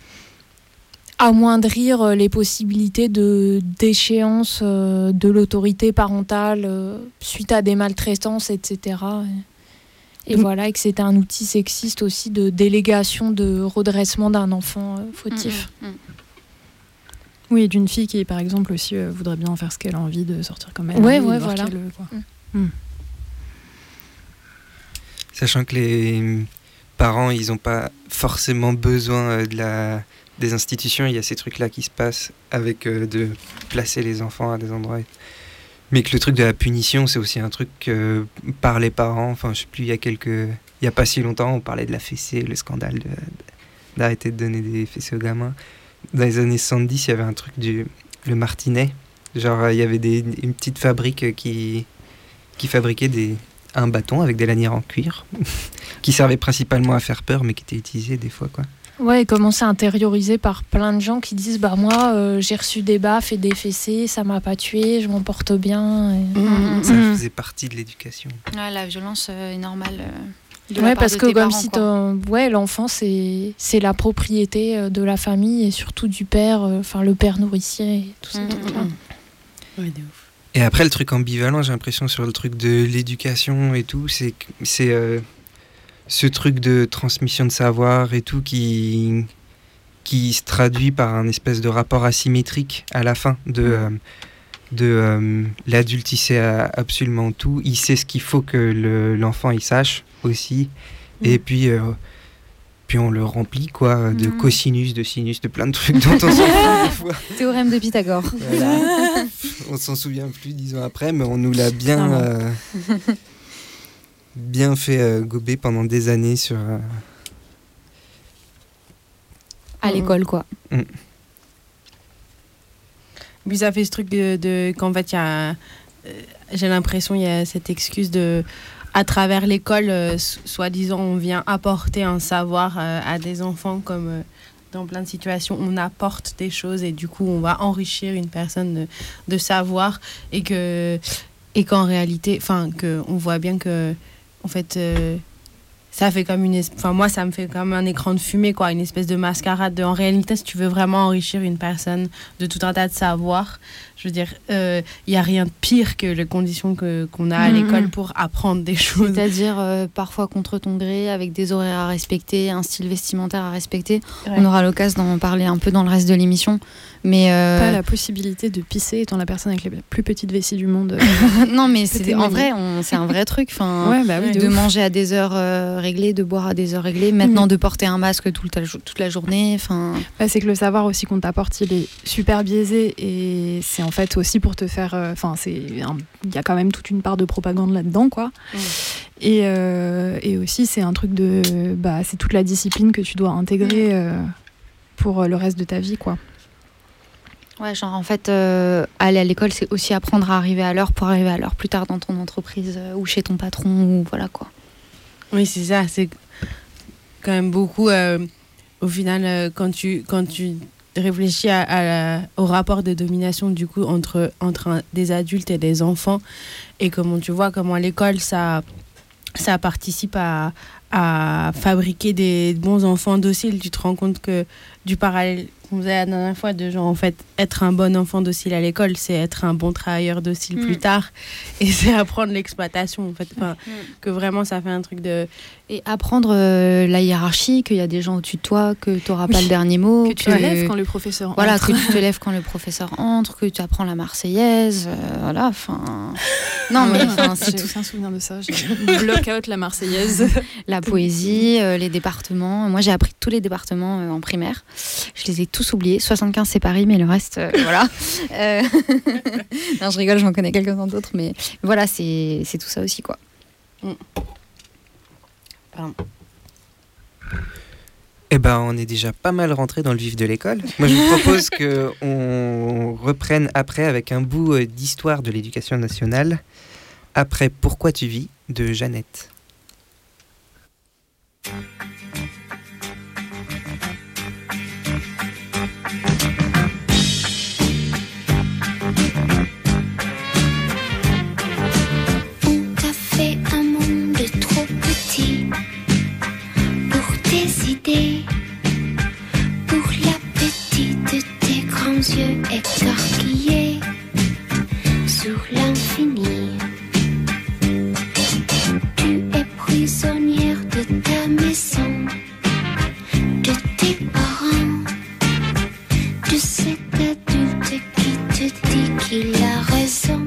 E: amoindrir euh, les possibilités de d'échéance euh, de l'autorité parentale euh, suite à des maltraitances, etc. Et, et
F: Donc-
E: voilà, et que c'était un outil sexiste aussi de délégation de redressement d'un enfant fautif.
C: Mm, mm.
D: Oui, d'une fille qui, par exemple, aussi euh, voudrait bien faire ce qu'elle a envie de sortir comme elle. Envie,
E: ouais, voilà.
D: qu'elle, euh, quoi.
A: Sachant que les parents, ils n'ont pas forcément besoin de la, des institutions. Il y a ces trucs-là qui se passent avec euh, de placer les enfants à des endroits. Mais que le truc de la punition, c'est aussi un truc euh, par les parents. Enfin, je sais plus, il y a quelques... Il y a pas si longtemps, on parlait de la fessée, le scandale de- d'arrêter de donner des fessées aux gamins. Dans les années 70, il y avait un truc du... Le martinet. Genre, il y avait des, une petite fabrique qui, qui fabriquait des, un bâton avec des lanières en cuir qui servait principalement à faire peur mais qui était utilisé des fois quoi.
E: Ouais, et comment c'est intériorisé par plein de gens qui disent Bah, moi, euh, j'ai reçu des baffes et des fessées, ça m'a pas tué, je m'en porte bien. et-
C: Mm,
A: Ça
D: Mhm.
A: faisait partie de l'éducation.
C: Ouais, la violence euh, est normale. euh, de la
E: Ouais,
C: part
E: parce
C: de
E: que comme
C: parents,
E: si ouais, l'enfant, c'est c'est la propriété de la famille et surtout du père, euh, enfin le père nourricier et tout ça.
C: Mm, mm, mm.
F: Ouais, de ouf.
A: Et après le truc ambivalent, j'ai l'impression sur le truc de l'éducation et tout, c'est que- c'est euh, ce truc de transmission de savoir et tout qui qui se traduit par un espèce de rapport asymétrique à la fin de euh, de euh, l'adulte il sait absolument tout, il sait ce qu'il faut que le- l'enfant il sache aussi et puis euh, puis on le remplit quoi de
C: Mhm.
A: cosinus, de sinus, de plein de trucs dont on s'en fout des fois.
H: Théorème de Pythagore.
A: Voilà. on s'en souvient plus dix ans après, mais on nous l'a bien, bien fait euh, gober pendant des années sur. euh,
H: À l'école, quoi.
F: Puis ça fait ce truc de, de- qu'en fait, il y a. euh, J'ai l'impression il y a cette excuse de. À travers l'école, euh, so- soi-disant, on vient apporter un savoir euh, à des enfants, comme euh, dans plein de situations, on apporte des choses et du coup, on va enrichir une personne de, de savoir et que et qu'en réalité, enfin, que on voit bien que, en fait, euh, ça fait comme une, enfin, moi, ça me fait comme un écran de fumée, quoi, une espèce de mascarade. De, en réalité, si tu veux vraiment enrichir une personne de tout un tas de savoirs, je veux dire, il n'y a rien de pire que les conditions que qu'on a à
E: Mhm.
F: l'école pour apprendre des choses.
C: C'est-à-dire euh, parfois contre ton gré, avec des horaires à respecter, un style vestimentaire à respecter.
F: Ouais.
C: On aura l'occasion d'en parler un peu dans le reste de l'émission. Mais euh,
D: Pas la possibilité de pisser étant la personne avec les plus petites vessies du monde.
C: non, mais c'est en vrai, on- c'est un vrai truc. Enfin,
D: ouais, bah oui, de
C: manger à des heures euh, réglées, de boire à des heures réglées, maintenant de porter un masque toute la, toute la journée. Enfin,
D: Bah, c'est que le savoir aussi qu'on t'apporte, il est super biaisé et c'est en fait aussi pour te faire. euh, Enfin, c'est il y a quand même toute une part de propagande là-dedans, quoi.
F: Mm.
D: Et, euh, et aussi, c'est un truc de. Bah, c'est toute la discipline que tu dois intégrer euh, pour le reste de ta vie, quoi.
C: ouais, genre en fait, euh, aller à l'école, c'est aussi apprendre à arriver à l'heure pour arriver à l'heure plus tard dans ton entreprise euh, ou chez ton patron ou voilà quoi.
F: Oui, c'est ça. C'est quand même beaucoup. euh, au final, euh, quand tu, quand tu réfléchis à, au rapport de domination du coup entre, entre des adultes et des enfants, et comment tu vois comment l'école ça, ça participe à, à fabriquer des bons enfants dociles, tu te rends compte que du parallèle qu'on faisait la dernière fois, de genre en fait être un bon enfant docile à l'école, c'est être un bon travailleur docile
C: Mm.
F: plus tard, et c'est apprendre l'exploitation en fait. Enfin, que vraiment ça fait un truc de
C: Et apprendre euh, la hiérarchie, qu'il y a des gens au-dessus de toi, que tu n'auras pas le dernier mot.
D: Que tu te lèves quand le professeur.
C: Voilà,
D: entre.
C: que tu te lèves quand le professeur entre, que tu apprends la Marseillaise, euh, voilà, enfin... Non, mais c'est
D: tout un souvenir de ça. J'ai block out la Marseillaise.
C: la poésie, euh, les départements. Moi, j'ai appris tous les départements euh, en primaire. Je les ai tous oubliés. 75, c'est Paris, mais le reste, euh, voilà. Euh, non, je rigole, j'en connais quelques-uns d'autres, mais voilà, c'est tout ça aussi, quoi.
A: Eh ben, on est déjà pas mal rentré dans le vif de l'école. Moi, je vous propose que on reprenne après avec un bout euh, d'histoire de l'éducation nationale. Après Pourquoi tu vis de Jeannette.
I: Yeux écarquillés sur l'infini. Tu es prisonnière de ta maison, de tes parents, de cet adulte qui te dit qu'il a raison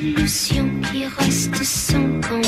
I: Les illusions qui restent sont comme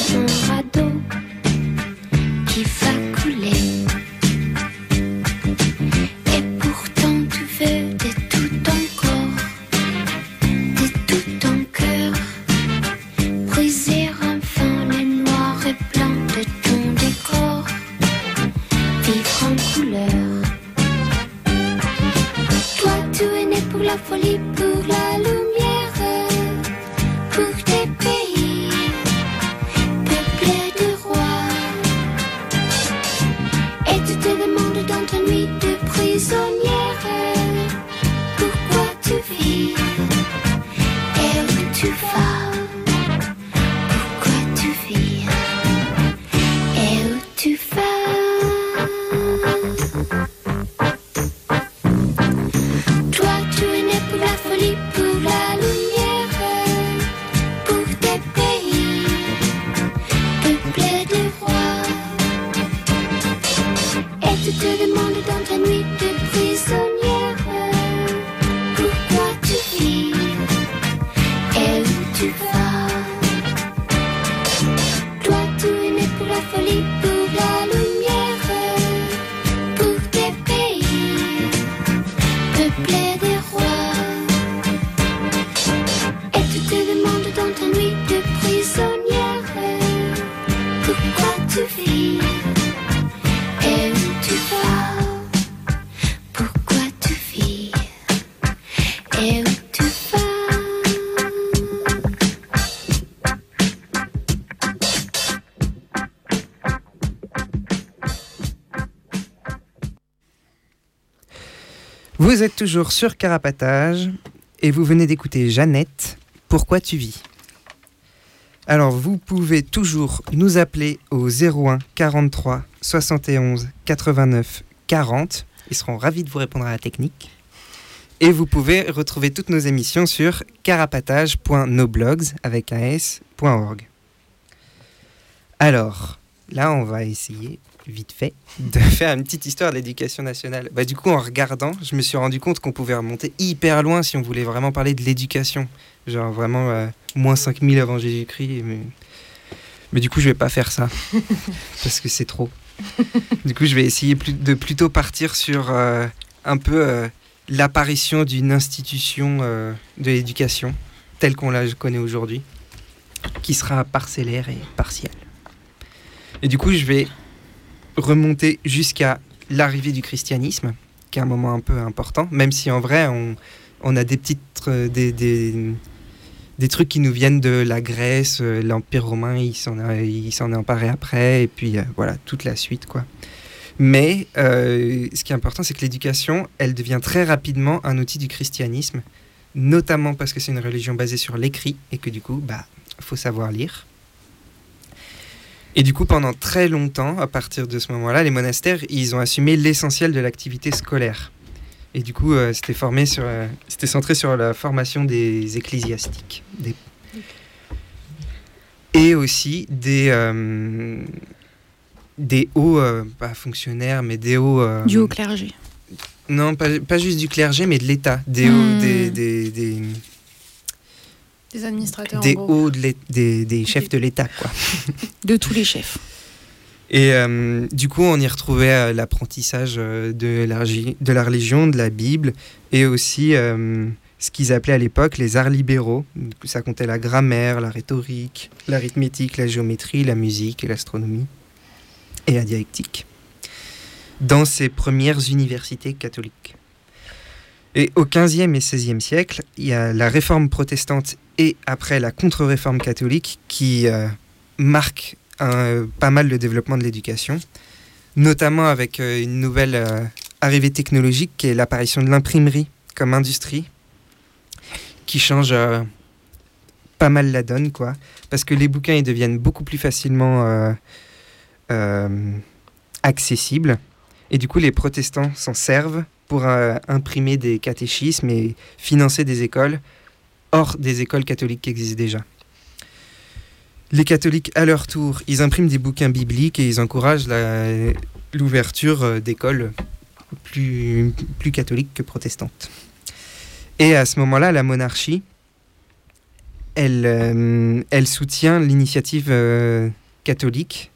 A: Vous êtes toujours sur Carapatage et vous venez d'écouter Jeannette, Pourquoi tu vis? Alors vous pouvez toujours nous appeler au 01 43 71 89 40. Ils seront ravis de vous répondre à la technique. Et vous pouvez retrouver toutes nos émissions sur carapatage.noblogs avec un. Alors, là, on va essayer vite fait de faire une petite histoire de l'éducation nationale. Bah, du coup, en regardant, je me suis rendu compte qu'on pouvait remonter hyper loin si on voulait vraiment parler de l'éducation. Genre vraiment euh, moins 5000 avant Jésus-Christ. Mais... mais du coup, je vais pas faire ça parce que c'est trop. Du coup, je vais essayer de plutôt partir sur euh, un peu euh, l'apparition d'une institution euh, de l'éducation telle qu'on la connaît aujourd'hui, qui sera parcellaire et partielle. Et du coup, je vais remonter jusqu'à l'arrivée du christianisme, qui est un moment un peu important, même si en vrai, on, on a des petites, euh, des, des, trucs qui nous viennent de la Grèce, euh, l'Empire romain, il s'en est emparé après, et puis euh, voilà, toute la suite, quoi. Mais ce qui est important, c'est que l'éducation, elle devient très rapidement un outil du christianisme, notamment parce que c'est une religion basée sur l'écrit et que du coup, bah, faut savoir lire. Et du coup, pendant très longtemps, à partir de ce moment-là, les monastères, ils ont assumé l'essentiel de l'activité scolaire. Et du coup, euh, c'était formé sur, euh, c'était centré sur la formation des ecclésiastiques, des- et aussi des euh, des hauts, pas fonctionnaires, mais des hauts.
C: Du haut clergé.
A: Non, pas, pas juste du clergé, mais de l'État, des
C: Hmm.
A: hauts, des, des, des,
F: Des administrateurs.
A: des
F: en gros.
A: hauts de des, des chefs de l'État, quoi.
C: De tous les chefs.
A: Et euh, du coup, on y retrouvait euh, l'apprentissage euh, de, la, regi- de la religion, de la Bible, et aussi ce qu'ils appelaient à l'époque les arts libéraux. Ça comptait la grammaire, la rhétorique, l'arithmétique, la géométrie, la musique et l'astronomie, et la dialectique, dans ces premières universités catholiques. Et au XVe et XVIe siècle, il y a la réforme protestante et après la contre-réforme catholique qui euh, marque pas mal le développement de l'éducation, notamment avec euh, une nouvelle euh, arrivée technologique qui est l'apparition de l'imprimerie comme industrie, qui change pas mal la donne, quoi, parce que les bouquins deviennent beaucoup plus facilement accessibles, et du coup les protestants s'en servent pour imprimer des catéchismes et financer des écoles hors des écoles catholiques qui existent déjà. Les catholiques, à leur tour, ils impriment des bouquins bibliques et ils encouragent l'ouverture euh, d'écoles plus, plus catholiques que protestantes. Et à ce moment-là, la monarchie, elle, euh, elle soutient l'initiative euh, catholique,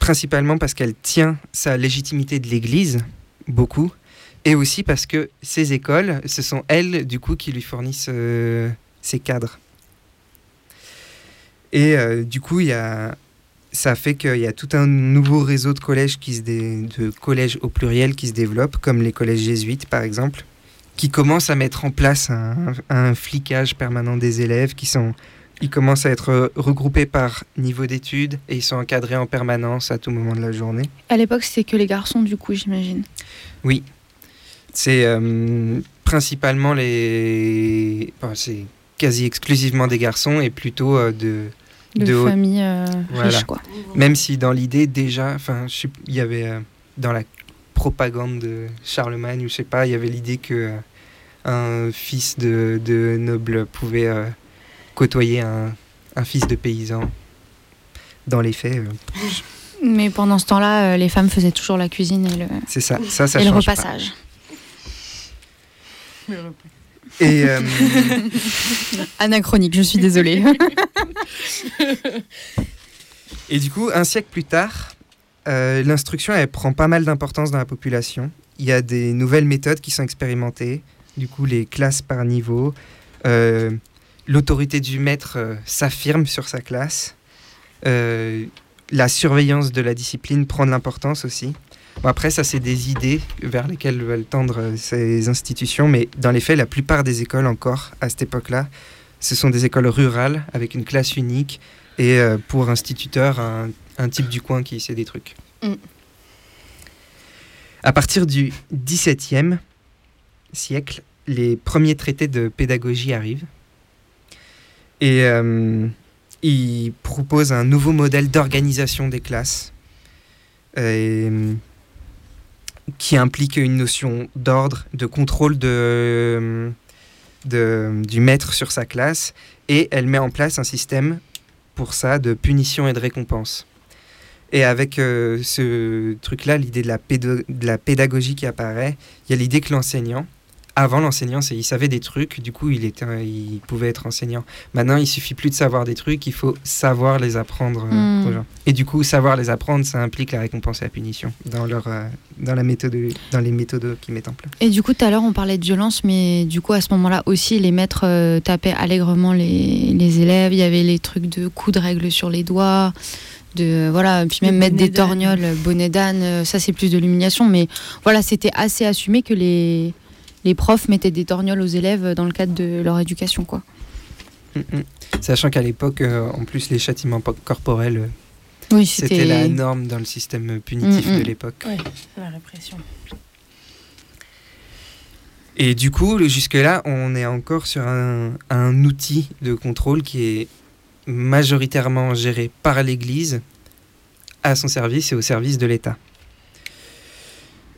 A: principalement parce qu'elle tient sa légitimité de l'Église, beaucoup, et aussi parce que ces écoles, ce sont elles, du coup, qui lui fournissent euh, ces cadres. Et euh, du coup, il y a, ça fait qu'il y a tout un nouveau réseau de collèges, qui se dé- de collèges au pluriel qui se développe, comme les collèges jésuites par exemple, qui commencent à mettre en place un, un flicage permanent des élèves, qui sont, ils commencent à être regroupés par niveau d'études et ils sont encadrés en permanence à tout moment de la journée.
C: À l'époque, c'était que les garçons, du coup, j'imagine.
A: Oui, c'est euh, principalement les, enfin, c'est quasi exclusivement des garçons et plutôt euh, de
C: De,
A: haute-
C: familles euh,
A: Voilà.
C: riches, quoi.
A: Même si dans l'idée déjà, il y avait dans la propagande de Charlemagne ou je sais pas, il y avait l'idée que un fils de, de noble pouvait côtoyer un, un fils de paysan. Dans les faits,
C: Mais pendant ce temps-là, les femmes faisaient toujours la cuisine et le,
A: c'est ça. Ça, ça
C: et le
A: pas. Et euh,
C: Anachronique, je suis désolée.
A: Et du coup, un siècle plus tard, euh, l'instruction elle prend pas mal d'importance dans la population. Il y a des nouvelles méthodes qui sont expérimentées. Du coup, les classes par niveau. Euh, L'autorité du maître euh, s'affirme sur sa classe. Euh, la surveillance de la discipline prend de l'importance aussi. Bon, après, ça, c'est des idées vers lesquelles veulent tendre euh, ces institutions, mais dans les faits, la plupart des écoles encore, à cette époque-là, ce sont des écoles rurales avec une classe unique et euh, pour instituteur, un, un type du coin qui sait des trucs.
F: Mm.
A: À partir du XVIIe siècle, les premiers traités de pédagogie arrivent et euh, ils proposent un nouveau modèle d'organisation des classes qui implique une notion d'ordre, de contrôle de, de- du maître sur sa classe et elle met en place un système pour ça de punition et de récompense. Et avec euh, ce truc-là, l'idée de, de la pédagogie qui apparaît, il y a l'idée que l'enseignant, avant l'enseignant, c'est- il savait des trucs, du coup il, était, il pouvait être enseignant. Maintenant, il suffit plus de savoir des trucs, il faut savoir les apprendre euh,
C: Hmm.
A: aux gens. Et du coup, savoir les apprendre, ça implique la récompense et la punition dans, leur, euh, dans, la méthode, dans les méthodes qu'ils mettent en place.
C: Et du coup, tout à l'heure, on parlait de violence, mais du coup, à ce moment-là aussi, les maîtres euh, tapaient allègrement les, les élèves. Il y avait les trucs de coups de règle sur les doigts, de voilà, puis même mettre des torgnoles, bonnet d'âne. Ça, c'est plus de l'humiliation, mais voilà, c'était assez assumé que les les profs mettaient des torgnoles aux élèves dans le cadre de leur éducation, quoi.
A: Mm, mm. Sachant qu'à l'époque, euh, en plus, les châtiments po- corporels, euh,
C: Oui,
A: C'était la norme dans le système punitif
C: Mm,
A: de l'époque.
B: Ouais, la répression.
A: Et du coup, le- jusque-là, on est encore sur un, un outil de contrôle qui est majoritairement géré par l'Église à son service et au service de l'État.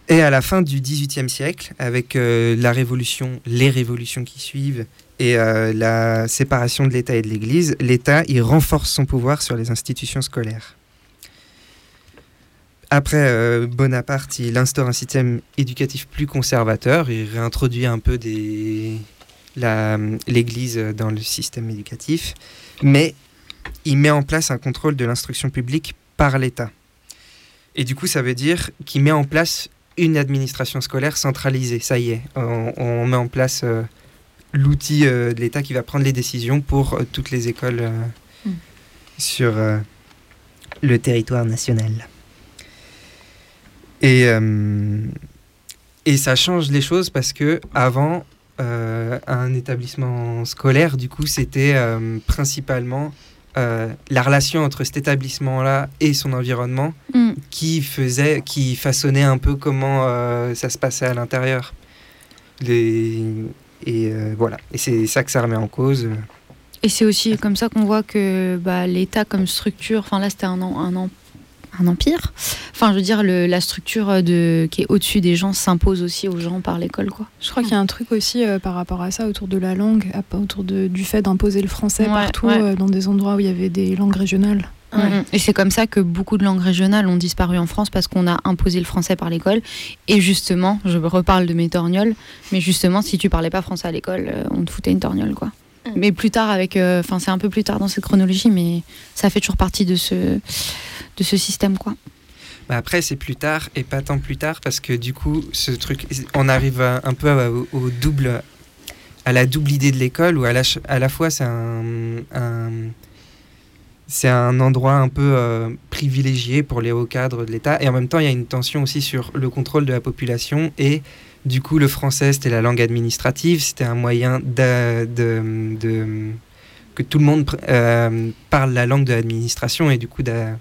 A: Et à la fin du XVIIIe siècle, avec euh, la révolution, les révolutions qui suivent et euh, la séparation de l'État et de l'Église, l'État il renforce son pouvoir sur les institutions scolaires. Après euh, Bonaparte, il instaure un système éducatif plus conservateur, il réintroduit un peu l'Église dans le système éducatif, mais il met en place un contrôle de l'instruction publique par l'État. Et du coup, ça veut dire qu'il met en place une administration scolaire centralisée. Ça y est, on, on met en place euh, l'outil euh, de l'État qui va prendre les décisions pour euh, toutes les écoles
C: Mm.
A: sur le territoire national. Et, et ça change les choses parce que avant, un établissement scolaire, du coup, c'était principalement euh, la relation entre cet établissement-là et son environnement
C: Mm.
A: qui faisait, qui façonnait un peu comment euh, ça se passait à l'intérieur. Les... Et euh, voilà. Et c'est ça que ça remet en cause.
C: Et c'est aussi comme ça qu'on voit que bah, l'État comme structure, enfin là c'était un, un, un empire, enfin je veux dire le- la structure de, qui est au-dessus des gens s'impose aussi aux gens par l'école quoi.
D: Je crois qu'il y a un truc aussi euh, par rapport à ça autour de la langue, autour de- du fait d'imposer le français
C: Ouais,
D: partout
C: ouais.
D: euh, dans des endroits où il y avait des langues régionales.
C: Mhm. Et c'est comme ça que beaucoup de langues régionales ont disparu en France parce qu'on a imposé le français par l'école. Et justement, je reparle de mes torgnoles, mais justement, si tu parlais pas français à l'école, euh, on te foutait une torgnole, quoi. Mais plus tard, avec, euh, enfin, c'est un peu plus tard dans cette chronologie, mais ça fait toujours partie de ce, de ce système, quoi.
A: Mais après, c'est plus tard et pas tant plus tard parce que du coup, ce truc, on arrive un peu à- au, double, à la double idée de l'école où à la, à la fois c'est un, c'est un endroit un peu euh, privilégié pour les hauts cadres de l'État et en même temps il y a une tension aussi sur le contrôle de la population et du coup le français c'était la langue administrative, c'était un moyen de, de- de- que tout le monde euh, parle la langue de l'administration et du coup d'a-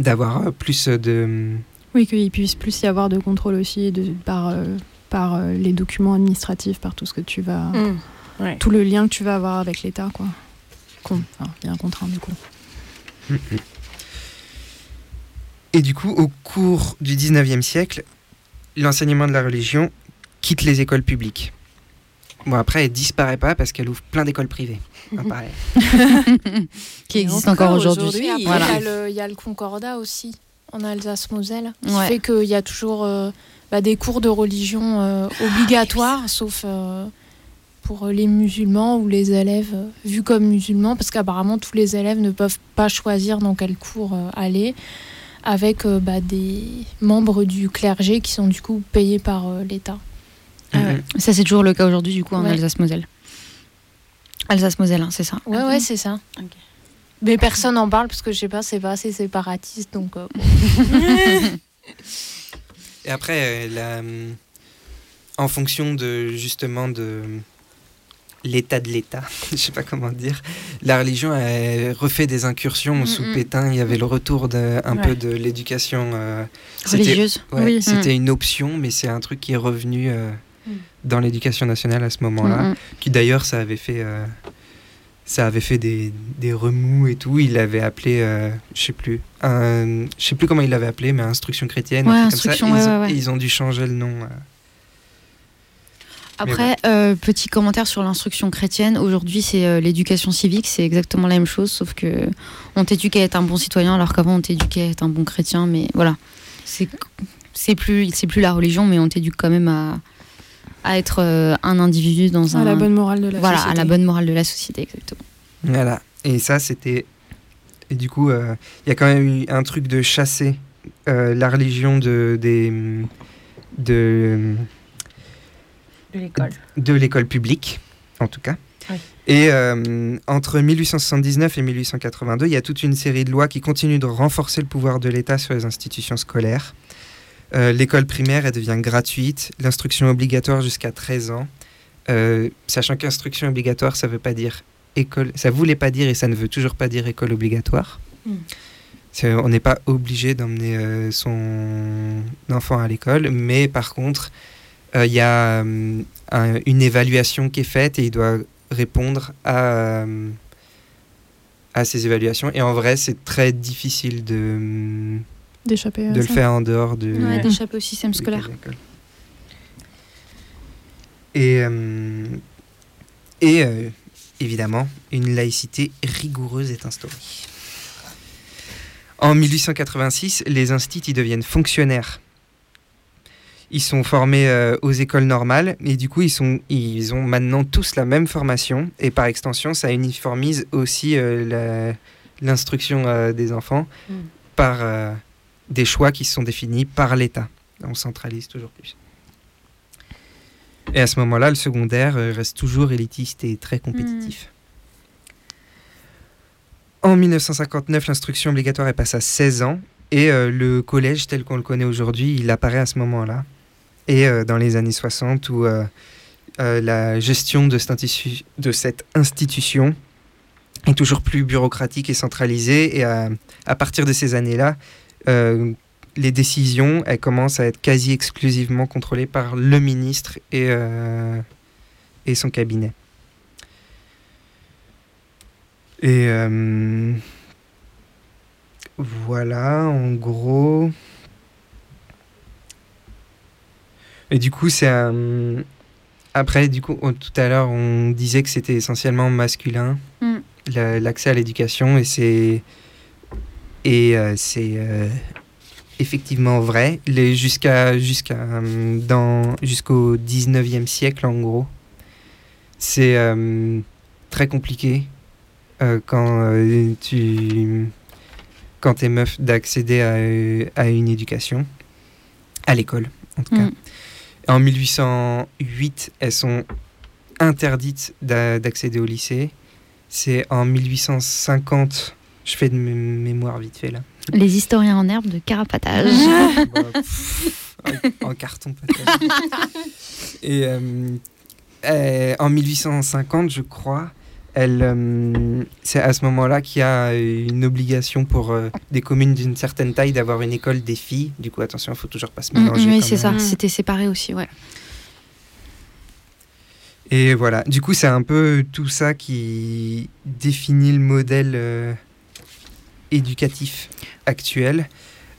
A: d'avoir euh, plus de...
D: Oui, qu'il puisse plus y avoir de contrôle aussi de, par, euh, par euh, les documents administratifs, par tout ce que tu vas.
B: Mm. Ouais.
D: Tout le lien que tu vas avoir avec l'État, quoi. Con- enfin, bien contraint, du coup.
A: Et du coup, au cours du 19e siècle, l'enseignement de la religion quitte les écoles publiques. Bon, après, elle disparaît pas parce qu'elle ouvre plein d'écoles privées. Hein.
C: Qui
E: Et
C: existe encore aujourd'hui. Voilà.
E: il y a le- il y, a le Concordat aussi, en Alsace-Moselle, qui
C: Ouais.
E: fait qu'il y a toujours euh, bah, des cours de religion euh, obligatoires, sauf euh, pour les musulmans ou les élèves vus comme musulmans, parce qu'apparemment tous les élèves ne peuvent pas choisir dans quel cours euh, aller, avec euh, bah, des membres du clergé qui sont du coup payés par euh.
A: Mhm.
C: Ça, c'est toujours le cas aujourd'hui, du coup, en
E: Ouais.
C: Alsace-Moselle. Alsace-Moselle, hein, c'est ça.
E: Ouais, ouais, c'est ça. Mais personne n'en parle parce que je sais pas, c'est pas assez séparatiste, donc. euh, bon.
A: Et après, euh, la, hum, en fonction de justement de l'état de l'État, je sais pas comment dire, la religion a refait des incursions
C: Mm,
A: sous. Pétain. Il y avait le retour de, un
B: Ouais.
A: peu de l'éducation euh, c'était-
C: Religieuse.
A: ouais,
C: Oui.
A: C'était
C: Mm.
A: une option, mais c'est un truc qui est revenu euh. Dans l'éducation nationale à ce moment-là. Qui d'ailleurs ça avait fait euh, ça avait fait des, des remous et tout il l'avait appelé euh, je sais plus je sais plus comment il l'avait appelé mais instruction chrétienne
C: Ouais,
A: truc comme ça.
C: instruction,
A: ils,
C: ouais,
A: ont,
C: ouais,
A: ils ont dû changer le nom euh.
C: Après, petit commentaire sur l'instruction chrétienne. Aujourd'hui, c'est l'éducation civique, c'est exactement la même chose, sauf que on t'éduque à être un bon citoyen, alors qu'avant on t'éduquait à être un bon chrétien. Mais voilà, c'est c'est plus c'est plus la religion, mais on t'éduque quand même à à être euh, un individu dans
D: À
C: un
D: la bonne morale de la
C: voilà
D: société.
C: à la bonne morale de la société, exactement.
A: voilà et ça c'était et du coup euh, il y a quand même eu un truc de chasser euh, la religion de des de
B: De l'école.
A: de l'école publique, en tout cas.
B: Oui.
A: Et euh, entre 1879 et 1882, il y a toute une série de lois qui continuent de renforcer le pouvoir de l'État sur les institutions scolaires. Euh, L'école primaire, elle devient gratuite, l'instruction obligatoire jusqu'à 13 ans. Euh, sachant qu'instruction obligatoire, ça veut pas dire école, ça voulait pas dire et ça ne veut toujours pas dire école obligatoire.
B: Mm.
A: C'est- On n'est pas obligé d'emmener euh, son enfant à l'école, mais par contre, il y a un- une évaluation qui est faite et il doit répondre à, à ces évaluations. Et en vrai, c'est très difficile de,
D: D'échapper
A: de le
D: ça.
A: faire en dehors de,
C: Ouais, d'échapper au système scolaire.
A: Et, euh, et euh, évidemment, une laïcité rigoureuse est instaurée. En 1886, les instituts deviennent fonctionnaires. Ils sont formés euh, aux écoles normales et du coup, ils, sont, ils ont maintenant tous la même formation. Et par extension, ça uniformise aussi euh, la- l'instruction euh, des enfants
H: Mm.
A: par euh, des choix qui sont définis par l'État. On centralise toujours plus. Et à ce moment-là, le secondaire euh, reste toujours élitiste et très compétitif. En 1959, l'instruction obligatoire est passée à 16 ans et euh, le collège tel qu'on le connaît aujourd'hui, il apparaît à ce moment-là. Et euh, dans les années 60 où euh, la gestion de cette, institu- de cette institution est toujours plus bureaucratique et centralisée. Et à partir de ces années-là, euh, les décisions, elles commencent à être quasi exclusivement contrôlées par le ministre et, euh, et son cabinet. Et euh, voilà, en gros. Et du coup, c'est. Après, du coup, on- tout à l'heure, on disait que c'était essentiellement masculin,
C: Mm.
A: la- l'accès à l'éducation, et c'est. Et euh, c'est euh, effectivement vrai. Jusqu'à jusqu'à euh, dans jusqu'au 19e siècle, en gros, c'est très compliqué quand tu quand t'es meuf d'accéder à, à une éducation à l'école en tout cas.
C: Mm.
A: En 1808, elles sont interdites d'a- d'accéder au lycée. C'est en 1850, je fais de mé- mémoire vite fait là.
C: Les historiens en herbe de carapatage.
A: Bah, pff, en- en carton peut-être. Et euh, euh, en 1850, je crois, elle, euh, c'est à ce moment-là qu'il y a une obligation pour euh, des communes d'une certaine taille d'avoir une école des filles. Du coup, attention, il faut toujours pas se
C: Mm,
A: mélanger.
C: oui,
A: quand
C: c'est ça. C'était séparé aussi, ouais.
A: Et voilà, du coup, c'est un peu tout ça qui définit le modèle euh, éducatif actuel,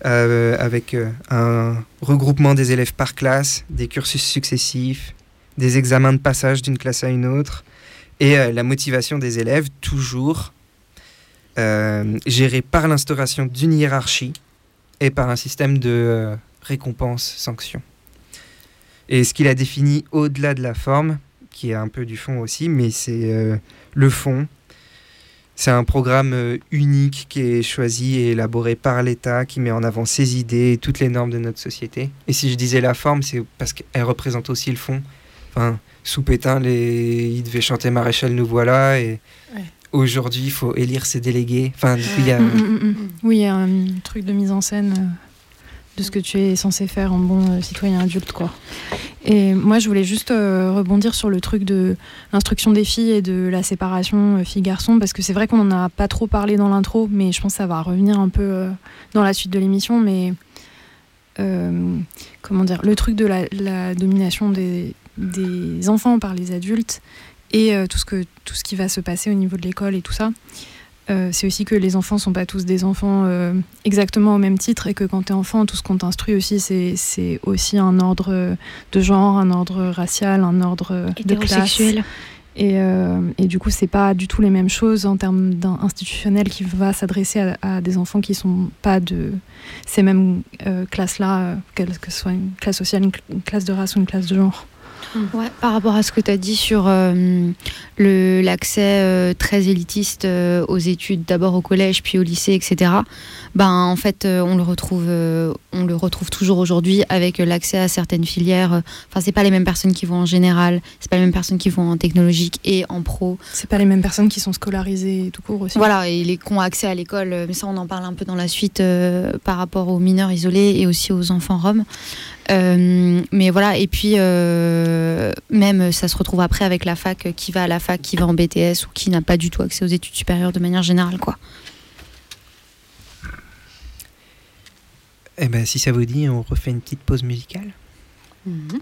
A: euh, avec euh, un regroupement des élèves par classe, des cursus successifs, des examens de passage d'une classe à une autre, et euh, la motivation des élèves, toujours gérée par l'instauration d'une hiérarchie et par un système de récompense-sanction. Et ce qu'il a défini au-delà de la forme, qui est un peu du fond aussi, mais c'est le fond. C'est un programme euh, unique qui est choisi et élaboré par l'État, qui met en avant ses idées et toutes les normes de notre société. Et si je disais la forme, c'est parce qu'elle représente aussi le fond. Enfin, sous Pétain, les... il devait chanter Maréchal, nous voilà, et
D: Ouais.
A: aujourd'hui, il faut élire ses délégués. Enfin, du coup, il y a...
D: Mm, mm, mm. Oui, il y a un truc de mise en scène euh, de ce que tu es censé faire en bon euh, citoyen adulte, quoi. Et moi, je voulais juste euh, rebondir sur le truc de l'instruction des filles et de la séparation euh, filles-garçons, parce que c'est vrai qu'on n'en a pas trop parlé dans l'intro, mais je pense que ça va revenir un peu euh, dans la suite de l'émission. Mais comment dire, le truc de la, domination des, des enfants par les adultes et tout, ce que, tout ce qui va se passer au niveau de l'école et tout ça. Euh, c'est aussi que les enfants sont pas tous des enfants euh, exactement au même titre et que quand tu es enfant, tout ce qu'on t'instruit aussi, c'est, aussi un ordre de genre, un ordre racial, un ordre de classe. Et, euh, et du coup, c'est pas du tout les mêmes choses en termes institutionnel qui va s'adresser à, à des enfants qui sont pas de ces mêmes classes-là, que ce soit une classe sociale, une classe de race ou une classe de genre.
C: Ouais, par rapport à ce que tu as dit sur euh, le- l'accès euh, très élitiste euh, aux études, d'abord au collège, puis au lycée, etc. Ben, en fait, on, le retrouve, on le retrouve toujours aujourd'hui avec l'accès à certaines filières. Enfin, c'est pas les mêmes personnes qui vont en général, c'est pas les mêmes personnes qui vont en technologique et en pro.
D: C'est pas les mêmes personnes qui sont scolarisées tout court aussi.
C: Voilà, et les qui ont accès à l'école, mais ça on en parle un peu dans la suite par rapport aux mineurs isolés et aussi aux enfants roms. Euh, mais voilà, et puis euh, même ça se retrouve après avec la fac, qui va à la fac, qui va en BTS ou qui n'a pas du tout accès aux études supérieures de manière générale. quoi.
A: Eh ben, si ça vous dit, on refait une petite pause musicale.
J: Mhm.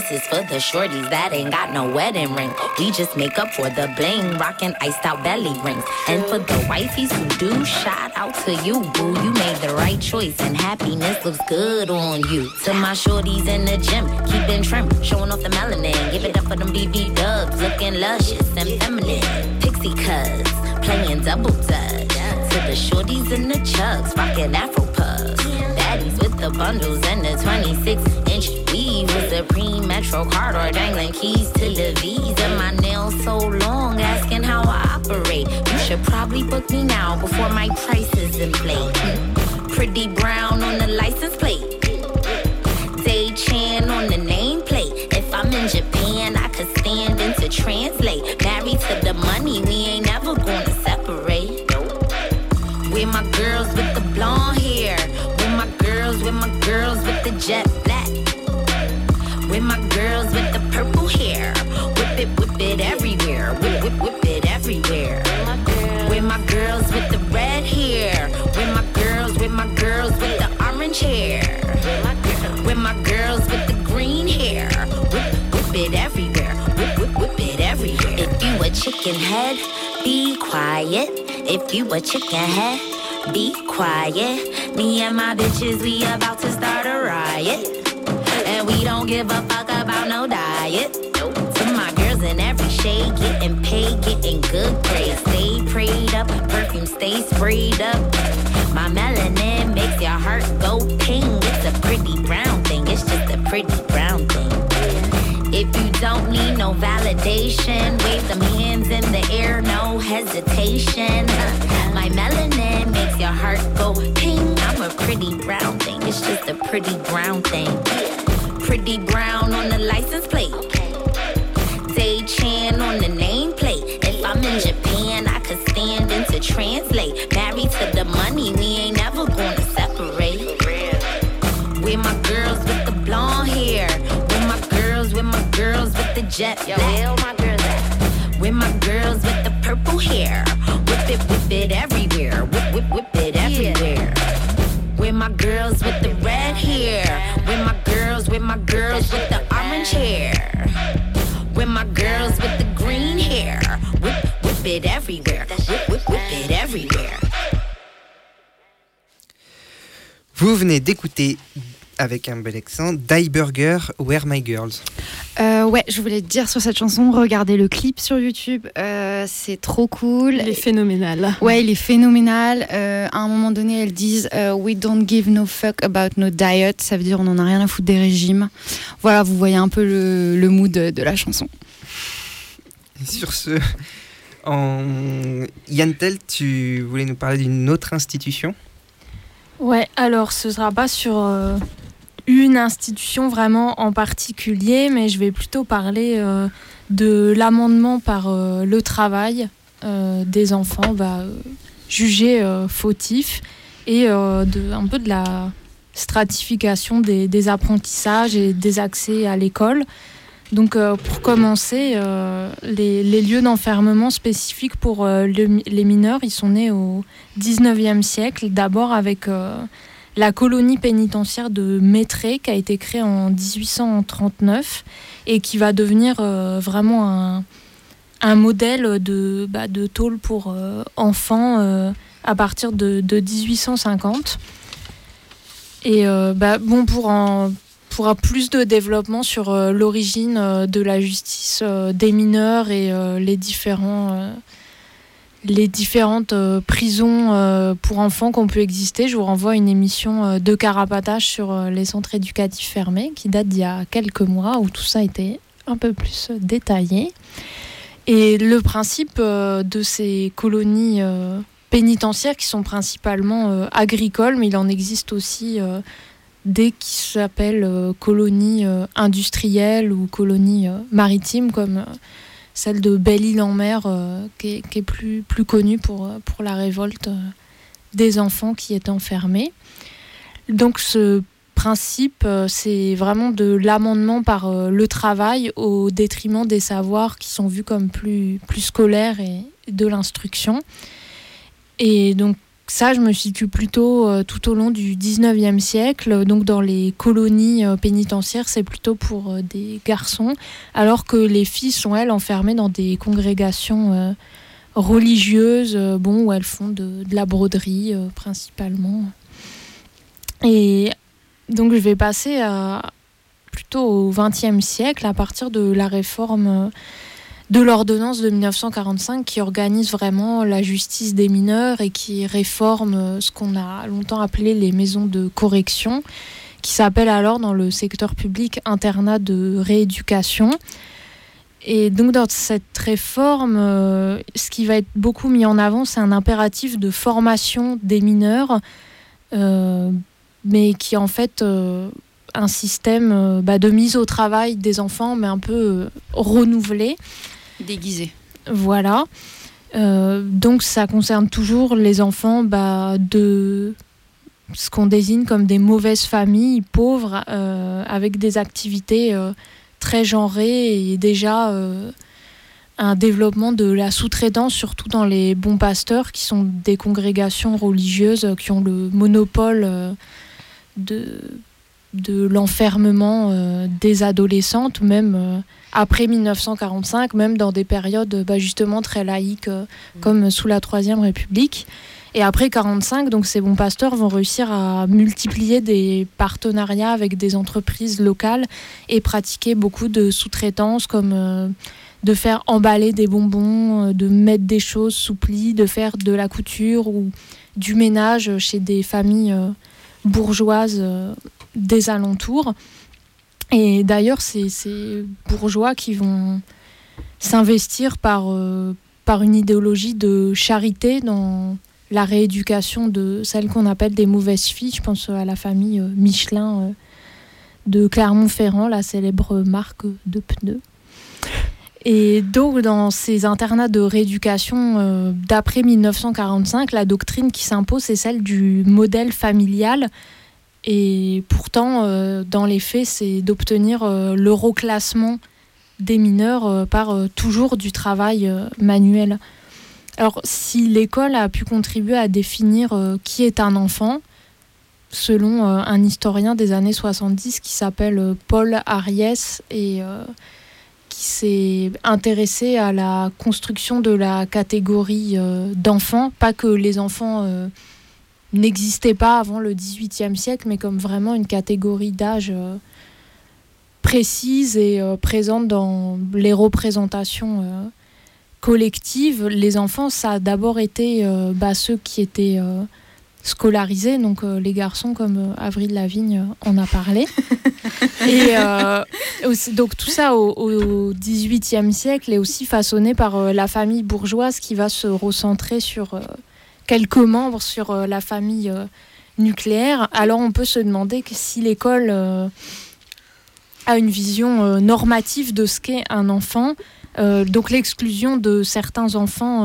J: This is for the shorties that ain't got no wedding ring. We just make up for the bling, rockin' iced out belly rings. And for the wifeys who do, shout out to you, boo. You made the right choice, and happiness looks good on you. To my shorties in the gym, keeping trim, showing off the melanin. Give it up for them BB dubs, looking luscious and feminine. Pixie cuts, playing double dutch. To the shorties in the chucks, rockin' Afro puffs. With the bundles and the 26 inch weave with pre metro card or dangling keys to the V's. And my nails so long, asking how I operate. You should probably book me now before my price is inflate. Mm. Pretty brown on the license plate. Day Chan on the nameplate. If I'm in Japan, I could stand in to translate. Married to the money, we ain't never gonna separate. With my girls with the blonde hair. With my girls, with the jet black. With my girls with the purple hair. Whip it, whip it everywhere. Whip, whip, whip it everywhere. With my girls with the red hair. With my girls, with my girls with the orange hair. With my girls with the green hair. Whip, whip it everywhere. Whip, whip, whip it everywhere. If you a chicken head, be quiet. If you a chicken head, be quiet. Me and my bitches, we about to start a riot. And we don't give a fuck about no diet. To my girls in every shade, getting paid, getting good grades. Stay prayed up, perfume stay sprayed up. My melanin makes your heart go ping. It's a pretty brown thing, it's just a pretty brown thing. If you don't need no validation, wave them hands in the air, no hesitation. Uh, my melanin makes your heart go ping. I'm a pretty brown thing, it's just a pretty brown thing. Pretty brown on the license plate. Day Chan on the nameplate. If I'm in Japan, I could stand in to translate. Married to the money, we ain't jet black. Where my girls at? With my girls with the purple hair. Whip it, whip it everywhere. Whip, whip, whip it everywhere. With my girls with the red hair. With my girls, with my girls with the orange hair. With my girls with the green hair. Whip, whip it everywhere. Whip, whip, whip it everywhere.
A: Vous venez d'écouter avec un bel accent Die Burger, Where My Girls.
C: Euh, ouais, je voulais te dire sur cette chanson, regardez le clip sur YouTube, euh, c'est trop cool.
E: Il est phénoménal.
C: Ouais, il est phénoménal. Euh, à un moment donné, elles disent euh, We don't give no fuck about no diet. Ça veut dire on n'en a rien à foutre des régimes. Voilà, vous voyez un peu le, le mood de, de la chanson.
A: Et sur ce, en... Yann Tel, tu voulais nous parler d'une autre institution?
E: Ouais, alors ce sera pas sur euh, une institution vraiment en particulier, mais je vais plutôt parler euh, de l'amendement par euh, le travail euh, des enfants bah, jugés fautifs et de, un peu de la stratification des, apprentissages et des accès à l'école. Donc pour commencer, les, lieux d'enfermement spécifiques pour le- les mineurs, ils sont nés au 19e siècle, d'abord avec la colonie pénitentiaire de Maitré qui a été créée en 1839 et qui va devenir euh, vraiment un, un modèle de, bah, de tôle pour euh, enfants euh, à partir de, de 1850. Et bah, bon, pour en, pour pourra plus de développement sur l'origine de la justice des mineurs et les différents les différentes euh, prisons euh, pour enfants qu'on peut exister. Je vous renvoie à une émission euh, de carapatage sur les centres éducatifs fermés qui date d'il y a quelques mois où tout ça était un peu plus détaillé. Et le principe de ces colonies pénitentiaires qui sont principalement agricoles, mais il en existe aussi des qui s'appellent colonies industrielles ou colonies maritimes, comme celle de Belle-Île-en-Mer, euh, qui, est, plus, connue pour, euh, pour la révolte euh, des enfants qui étaient enfermés. Donc ce principe, c'est vraiment de l'amendement par le travail au détriment des savoirs qui sont vus comme plus, plus scolaires et de l'instruction. Et donc ça, je me situe plutôt euh, tout au long du 19e siècle. Donc dans les colonies euh, pénitentiaires, c'est plutôt pour euh, des garçons, alors que les filles sont, elles, enfermées dans des congrégations religieuses, bon, où elles font de, la broderie principalement. Et donc je vais passer plutôt au XXe siècle, à partir de la réforme de l'ordonnance de 1945 qui organise vraiment la justice des mineurs et qui réforme euh, ce qu'on a longtemps appelé les maisons de correction, qui s'appelle alors dans le secteur public internat de rééducation. Et donc dans cette réforme, euh, ce qui va être beaucoup mis en avant, c'est un impératif de formation des mineurs, euh, mais qui est en fait un système bah, de mise au travail des enfants, mais un peu renouvelé.
C: Déguisé.
E: Voilà. Euh, donc ça concerne toujours les enfants bah, de ce qu'on désigne comme des mauvaises familles, pauvres, euh, avec des activités euh, très genrées et déjà un développement de la sous-traitance, surtout dans les bons pasteurs, qui sont des congrégations religieuses qui ont le monopole de, de l'enfermement euh, des adolescentes, même euh, après 1945, même dans des périodes bah, justement très laïques, euh, comme sous la Troisième République. Et après 45, donc ces bons pasteurs vont réussir à multiplier des partenariats avec des entreprises locales et pratiquer beaucoup de sous-traitance comme de faire emballer des bonbons, de mettre des choses sous pli, de faire de la couture ou du ménage chez des familles bourgeoises des alentours. Et d'ailleurs, c'est ces bourgeois qui vont s'investir par, euh, par une idéologie de charité dans la rééducation de celles qu'on appelle des mauvaises filles. Je pense à la famille euh, Michelin euh, de Clermont-Ferrand, la célèbre marque de pneus. Et donc, dans ces internats de rééducation d'après 1945, la doctrine qui s'impose, c'est celle du modèle familial. Et pourtant, euh, dans les faits, c'est d'obtenir euh, le reclassement des mineurs euh, par toujours du travail manuel. Alors, si l'école a pu contribuer à définir qui est un enfant, selon un historien des années 70 qui s'appelle Paul Ariès et qui s'est intéressé à la construction de la catégorie d'enfants, pas que les enfants n'existaient pas avant le XVIIIe siècle, mais comme vraiment une catégorie d'âge euh, précise et euh, présente dans les représentations euh, collectives. Les enfants, ça a d'abord été bah, ceux qui étaient scolarisés, donc euh, les garçons comme euh, Avril Lavigne euh, en a parlé. et aussi- donc tout ça au, XVIIIe siècle est aussi façonné par la famille bourgeoise qui va se recentrer sur quelques membres, sur euh, la famille euh, nucléaire. Alors on peut se demander que si l'école euh, a une vision normative de ce qu'est un enfant, donc l'exclusion de certains enfants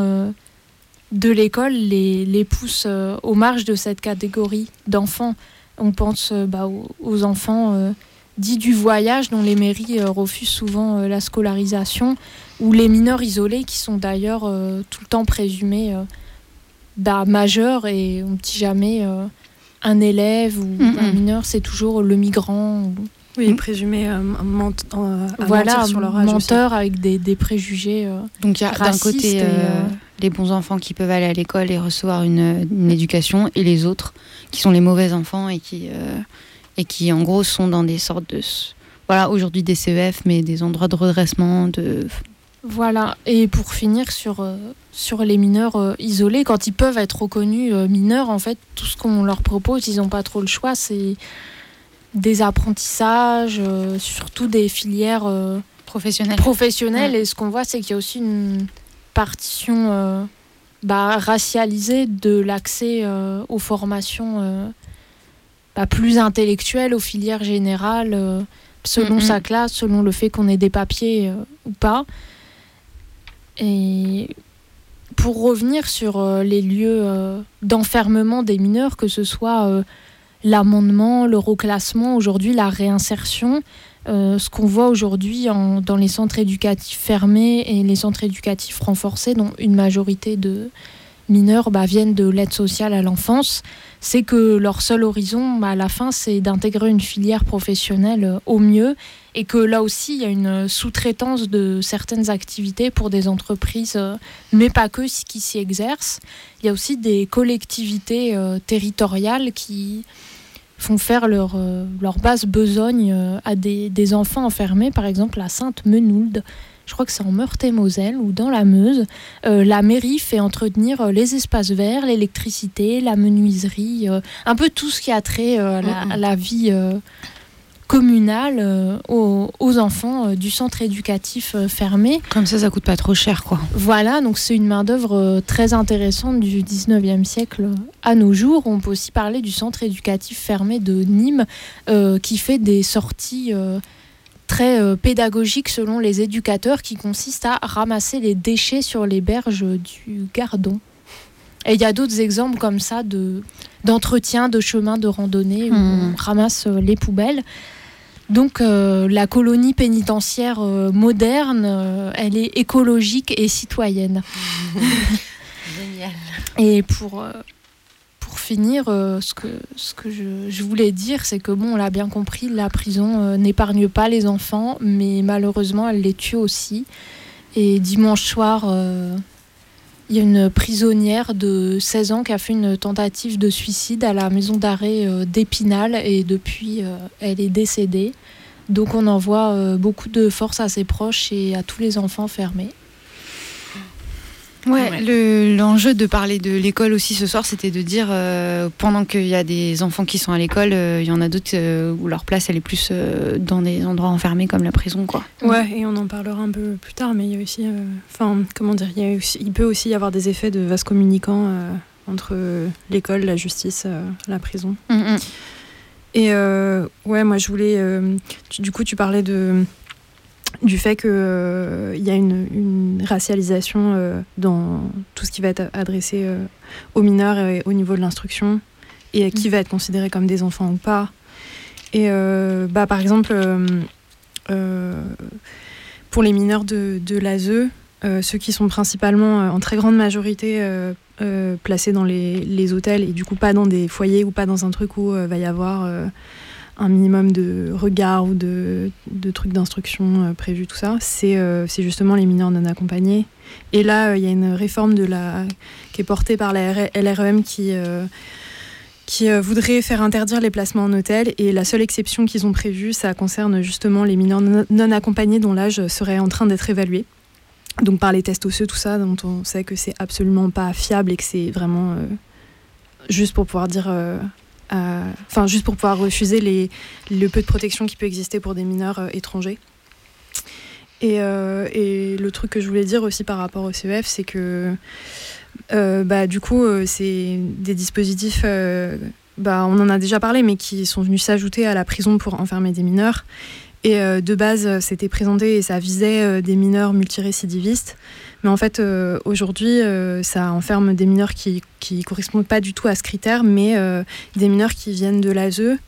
E: de l'école les, les pousse aux marges de cette catégorie d'enfants. On pense bah, aux, enfants dits du voyage dont les mairies refusent souvent la scolarisation, ou les mineurs isolés qui sont d'ailleurs tout le temps présumés bah, majeurs et on ne dit jamais euh, un élève ou
C: Mm,
E: un
C: mm.
E: mineur, c'est toujours le migrant. ou-
D: Oui, présumé euh, ment- euh, à
E: voilà,
D: mentir sur leur âge aussi.
E: menteur avec des, des préjugés. euh,
C: Donc il y a d'un côté euh,
E: euh,
C: les bons enfants qui peuvent aller à l'école et recevoir une, une éducation, et les autres qui sont les mauvais enfants et qui, euh, et qui en gros sont dans des sortes de voilà aujourd'hui des CEF mais des endroits de redressement de
E: voilà, et pour finir sur, euh, sur les mineurs euh, isolés, quand ils peuvent être reconnus euh, mineurs, en fait, tout ce qu'on leur propose, ils n'ont pas trop le choix, c'est des apprentissages, surtout des filières
C: professionnelles.
E: professionnelles. Et ce qu'on voit, c'est qu'il y a aussi une partition bah, racialisée de l'accès aux formations bah, plus intellectuelles, aux filières générales, selon sa classe, selon le fait qu'on ait des papiers ou pas. Et pour revenir sur euh, les lieux euh, d'enfermement des mineurs, que ce soit euh, l'amendement, le reclassement, aujourd'hui la réinsertion, ce qu'on voit aujourd'hui dans les centres éducatifs fermés et les centres éducatifs renforcés, dont une majorité de mineurs bah, viennent de l'aide sociale à l'enfance, c'est que leur seul horizon, bah, à la fin, c'est d'intégrer une filière professionnelle au mieux et que là aussi, il y a une sous-traitance de certaines activités pour des entreprises, euh, mais pas que, qui s'y exercent. Il y a aussi des collectivités euh, territoriales qui font faire leur, euh, leur basse besogne à des, des, enfants enfermés, par exemple à Sainte-Menould. Je crois que c'est en Meurthe-et-Moselle ou dans la Meuse. la mairie fait entretenir les espaces verts, l'électricité, la menuiserie, un peu tout ce qui a trait à la, vie communale euh, aux, enfants euh, du centre éducatif euh, fermé.
C: Comme ça, ça coûte pas trop cher, quoi.
E: Voilà, donc c'est une main-d'œuvre très intéressante du 19e siècle à nos jours. On peut aussi parler du centre éducatif fermé de Nîmes qui fait des sorties très pédagogiques selon les éducateurs qui consistent à ramasser les déchets sur les berges du Gardon. Et il y a d'autres exemples comme ça de d'entretien de chemins de randonnée où hmm. on ramasse les poubelles. Donc euh, la colonie pénitentiaire euh, moderne, euh, elle est écologique et citoyenne.
C: Génial.
E: Et pour, pour finir, ce que, ce que je, je voulais dire, c'est que bon, on l'a bien compris, la prison n'épargne pas les enfants, mais malheureusement, elle les tue aussi. Et dimanche soir, il y a une prisonnière de 16 ans qui a fait une tentative de suicide à la maison d'arrêt euh, d'Épinal et depuis euh, elle est décédée. Donc on envoie euh, beaucoup de force à ses proches et à tous les enfants fermés.
C: Ouais, l'enjeu de parler de l'école aussi ce soir, c'était de dire euh, pendant qu'il y a des enfants qui sont à l'école, euh, il y en a d'autres euh, où leur place elle est plus dans des endroits enfermés comme la prison, quoi.
D: Ouais, et on en parlera un peu plus tard, mais il y a aussi, enfin, comment dire, il, y il, peut aussi y avoir des effets de vase communicant entre l'école, la justice, la prison.
C: Mm, mm.
D: Et ouais, moi je voulais, du coup, tu parlais de du fait qu'il euh, y a une, racialisation euh, dans tout ce qui va être adressé euh, aux mineurs et au niveau de l'instruction et qui mm. va être considéré comme des enfants ou pas. Et bah, par exemple, pour les mineurs de, de l'ASE, ceux qui sont principalement en très grande majorité placés dans les, les, hôtels et du coup pas dans des foyers ou pas dans un truc où va y avoir un minimum de regard ou de, trucs d'instruction euh, prévus, tout ça, euh, c'est justement les mineurs non accompagnés. Et là, euh, il y a une réforme qui est portée par la LREM qui, qui voudrait faire interdire les placements en hôtel. Et la seule exception qu'ils ont prévue, ça concerne justement les mineurs non, accompagnés dont l'âge serait en train d'être évalué. Donc par les tests osseux, tout ça, dont on sait que c'est absolument pas fiable et que c'est vraiment juste pour pouvoir dire enfin juste pour pouvoir refuser le peu de protection qui peut exister pour des mineurs euh, étrangers. Et, euh, et, le truc que je voulais dire aussi par rapport au CEF, c'est que euh, bah, du coup, c'est des dispositifs, bah, on en a déjà parlé, mais qui sont venus s'ajouter à la prison pour enfermer des mineurs. Et de base, c'était présenté et ça visait des mineurs multirécidivistes. Mais en fait, euh, aujourd'hui, euh, ça enferme des mineurs qui ne correspondent pas du tout à ce critère, mais euh, des mineurs qui viennent de l'ASE.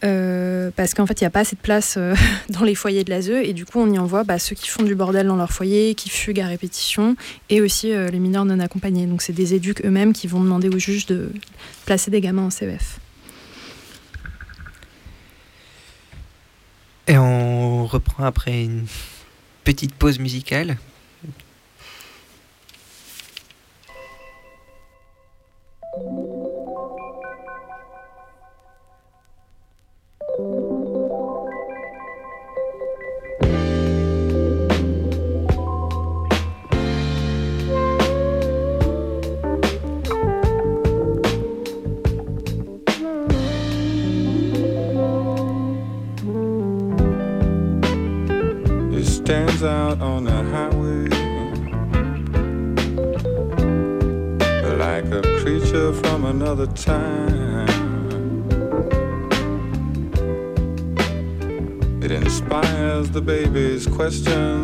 D: parce qu'en fait, il n'y a pas assez de place dans les foyers de l'ASE, et du coup, on y envoie bah, ceux qui font du bordel dans leur foyer, qui fuguent à répétition, et aussi les mineurs non accompagnés. Donc, c'est des éduques eux-mêmes qui vont demander au juge de placer des gamins en CEF.
A: Et on reprend après une petite pause musicale
K: time. It inspires the baby's questions.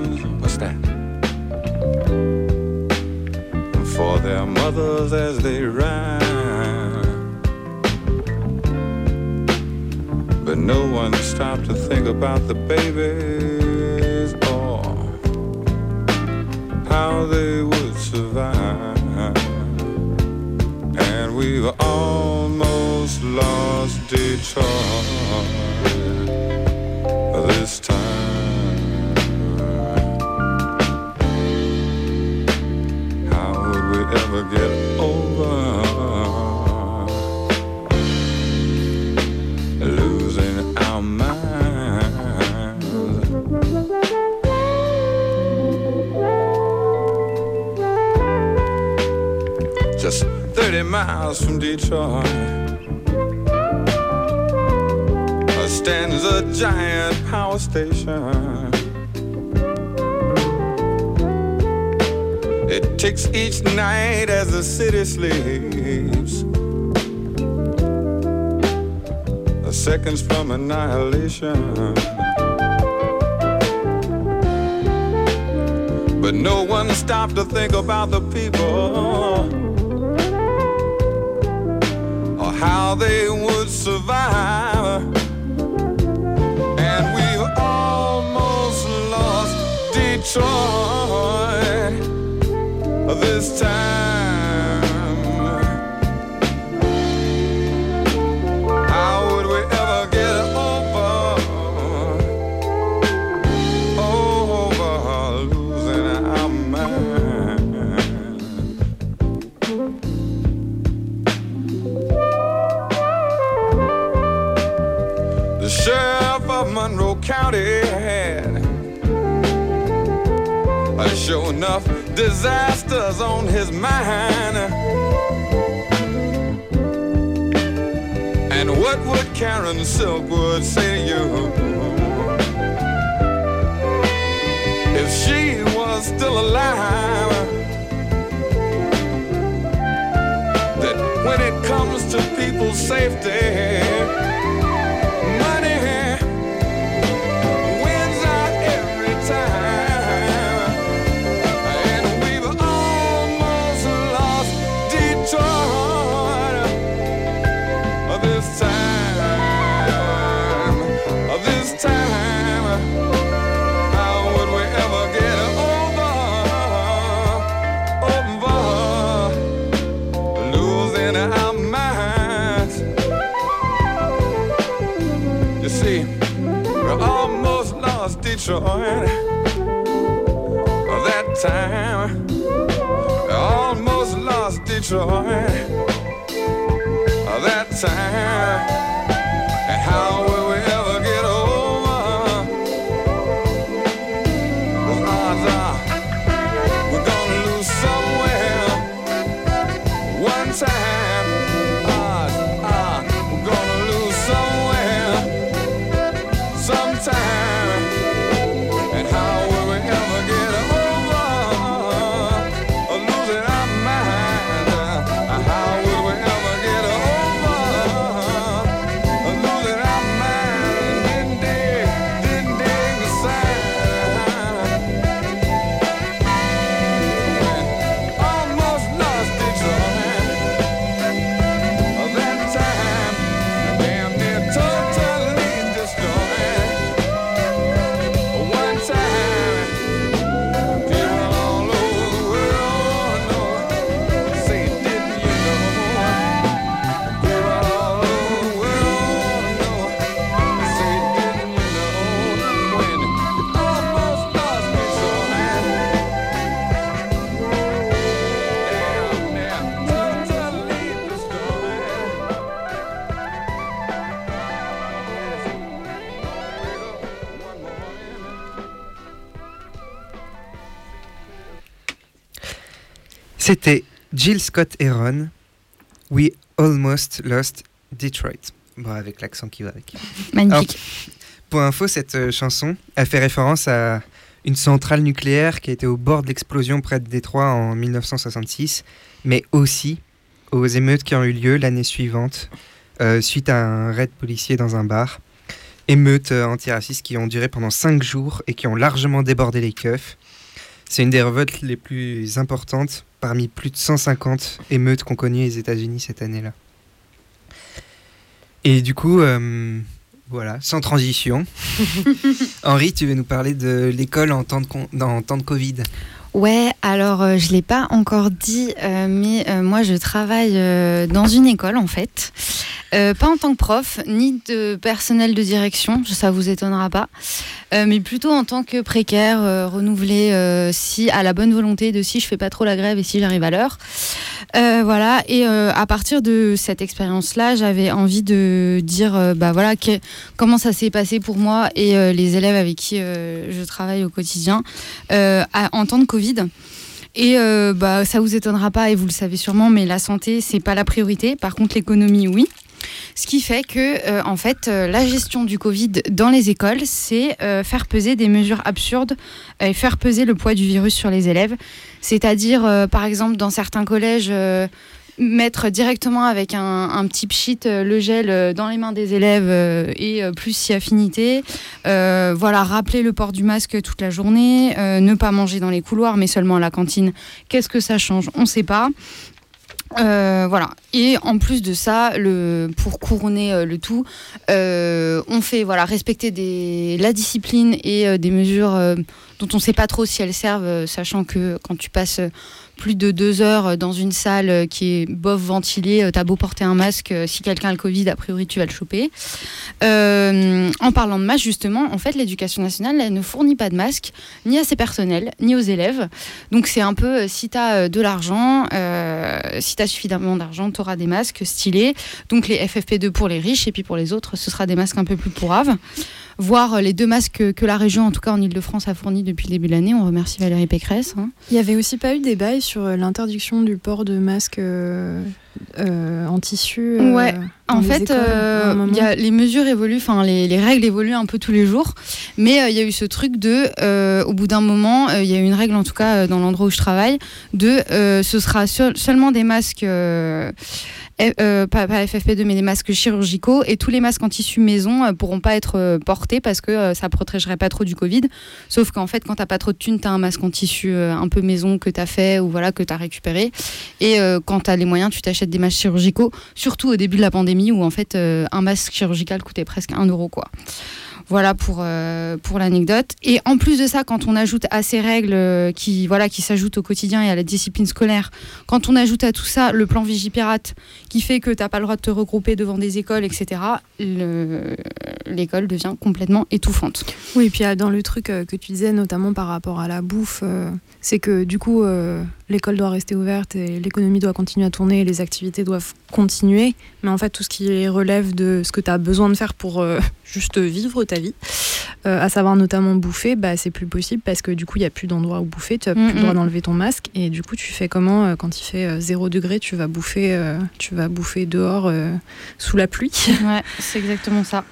K: Detroit that time. Almost lost Detroit that time.
A: C'était Jill Scott Heron, We Almost Lost Detroit. Bon, avec l'accent qui va avec.
C: Magnifique.
A: Pour info, cette euh, chanson a fait référence à une centrale nucléaire qui a été au bord de l'explosion près de Détroit en 1966, mais aussi aux émeutes qui ont eu lieu l'année suivante euh, suite à un raid policier dans un bar. Émeutes euh, antiracistes qui ont duré pendant 5 jours et qui ont largement débordé les keufs. C'est une des revoltes les plus importantes parmi plus de 150 émeutes qu'ont connues les États-Unis cette année-là. Et du coup, euh, voilà, sans transition, Henri, tu veux nous parler de l'école en temps de, con- en temps de Covid?
C: Ouais, alors euh, je l'ai pas encore dit, euh, mais euh, moi je travaille euh, dans une école en fait, pas en tant que prof ni de personnel de direction, ça vous étonnera pas, mais plutôt en tant que précaire renouvelé si à la bonne volonté de si je fais pas trop la grève et si j'arrive à l'heure. Voilà, et à partir de cette expérience-là, j'avais envie de dire, bah voilà, que- comment ça s'est passé pour moi et les élèves avec qui je travaille au quotidien en de Et euh, bah, ça vous étonnera pas, et vous le savez sûrement, mais la santé, c'est pas la priorité. Par contre, l'économie, oui. Ce qui fait que, euh, en fait, euh, la gestion du Covid dans les écoles, c'est euh, faire peser des mesures absurdes et faire peser le poids du virus sur les élèves. C'est-à-dire, par exemple, dans certains collèges, mettre directement avec un, petit pchit euh, le gel euh, dans les mains des élèves euh, et plus si affinité. Voilà, rappeler le port du masque toute la journée, ne pas manger dans les couloirs, mais seulement à la cantine. Qu'est-ce que ça change? On ne sait pas. Voilà. Et en plus de ça, pour couronner le tout, on fait voilà respecter la discipline et des mesures dont on ne sait pas trop si elles servent, sachant que quand tu passes plus de deux heures dans une salle qui est bof ventilée, euh, t'as beau porter un masque, euh, si quelqu'un a le Covid, a priori tu vas le choper. Euh, en parlant de masque, justement, en fait, l'éducation nationale ne fournit pas de masque ni à ses personnels, ni aux élèves. Donc c'est un peu, si tu as de l'argent, si tu as suffisamment d'argent, tu auras des masques stylés. Donc les FFP2 pour les riches, et puis pour les autres, ce sera des masques un peu plus pourraves. Voir euh, les deux masques que, la région, en tout cas en Ile-de-France, a fournis depuis le début de l'année. On remercie Valérie Pécresse. hein.
D: Il y avait aussi pas eu des bails sur euh, l'interdiction du port de masques euh, euh, en tissu euh,
C: Ouais, en fait,
D: écoles,
C: y a- les mesures évoluent, enfin les, les règles évoluent un peu tous les jours, mais il y a eu ce truc de, au bout d'un moment, il y a eu une règle en tout cas dans l'endroit où je travaille, de ce sera seul- seulement des masques, euh, pas, pas FFP2 mais des masques chirurgicaux et tous les masques en tissu maison euh, pourront pas être euh, portés parce que euh, ça protégerait pas trop du Covid. Sauf qu'en fait, quand t'as pas trop de thunes, t'as un masque en tissu un peu maison que t'as fait ou voilà que t'as récupéré. Et quand t'as les moyens, tu t'achètes des masques chirurgicaux, surtout au début de la pandémie où en fait un masque chirurgical coûtait presque 1 euro quoi. Voilà pour, euh, pour l'anecdote. Et en plus de ça, quand on ajoute à ces règles euh, qui, voilà, qui s'ajoutent au quotidien et à la discipline scolaire, quand on ajoute à tout ça le plan Vigipirate qui fait que t'as pas le droit de te regrouper devant des écoles, etc., le- l'école devient complètement étouffante.
D: Oui, et puis euh, dans le truc que tu disais, notamment par rapport à la bouffe, c'est que du coup, l'école doit rester ouverte et l'économie doit continuer à tourner et les activités doivent continuer. Mais en fait, tout ce qui relève de ce que tu as besoin de faire pour juste vivre vie, euh, à savoir notamment bouffer, bah, c'est plus possible parce que du coup, il n'y a plus d'endroit où bouffer, tu n'as plus
C: Mm,
D: le droit
C: mm.
D: d'enlever ton masque. Et du coup, tu fais comment euh, quand il fait euh, 0 degré Tu vas bouffer, euh, tu vas bouffer dehors euh, sous la pluie.
C: Ouais, c'est exactement ça.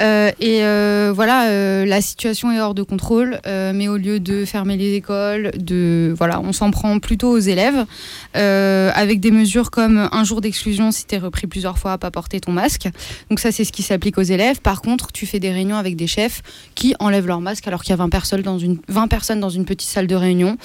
C: Euh, et euh, voilà, euh, la situation est hors de contrôle, mais au lieu de fermer les écoles, de voilà, on s'en prend plutôt aux élèves, avec des mesures comme un jour d'exclusion si tu es repris plusieurs fois à pas porter ton masque. Donc ça, c'est ce qui s'applique aux élèves. Par contre, tu fais des réunions avec des chefs qui enlèvent leur masque alors qu'il y a 20 personnes dans une 20 personnes dans une petite salle de réunion.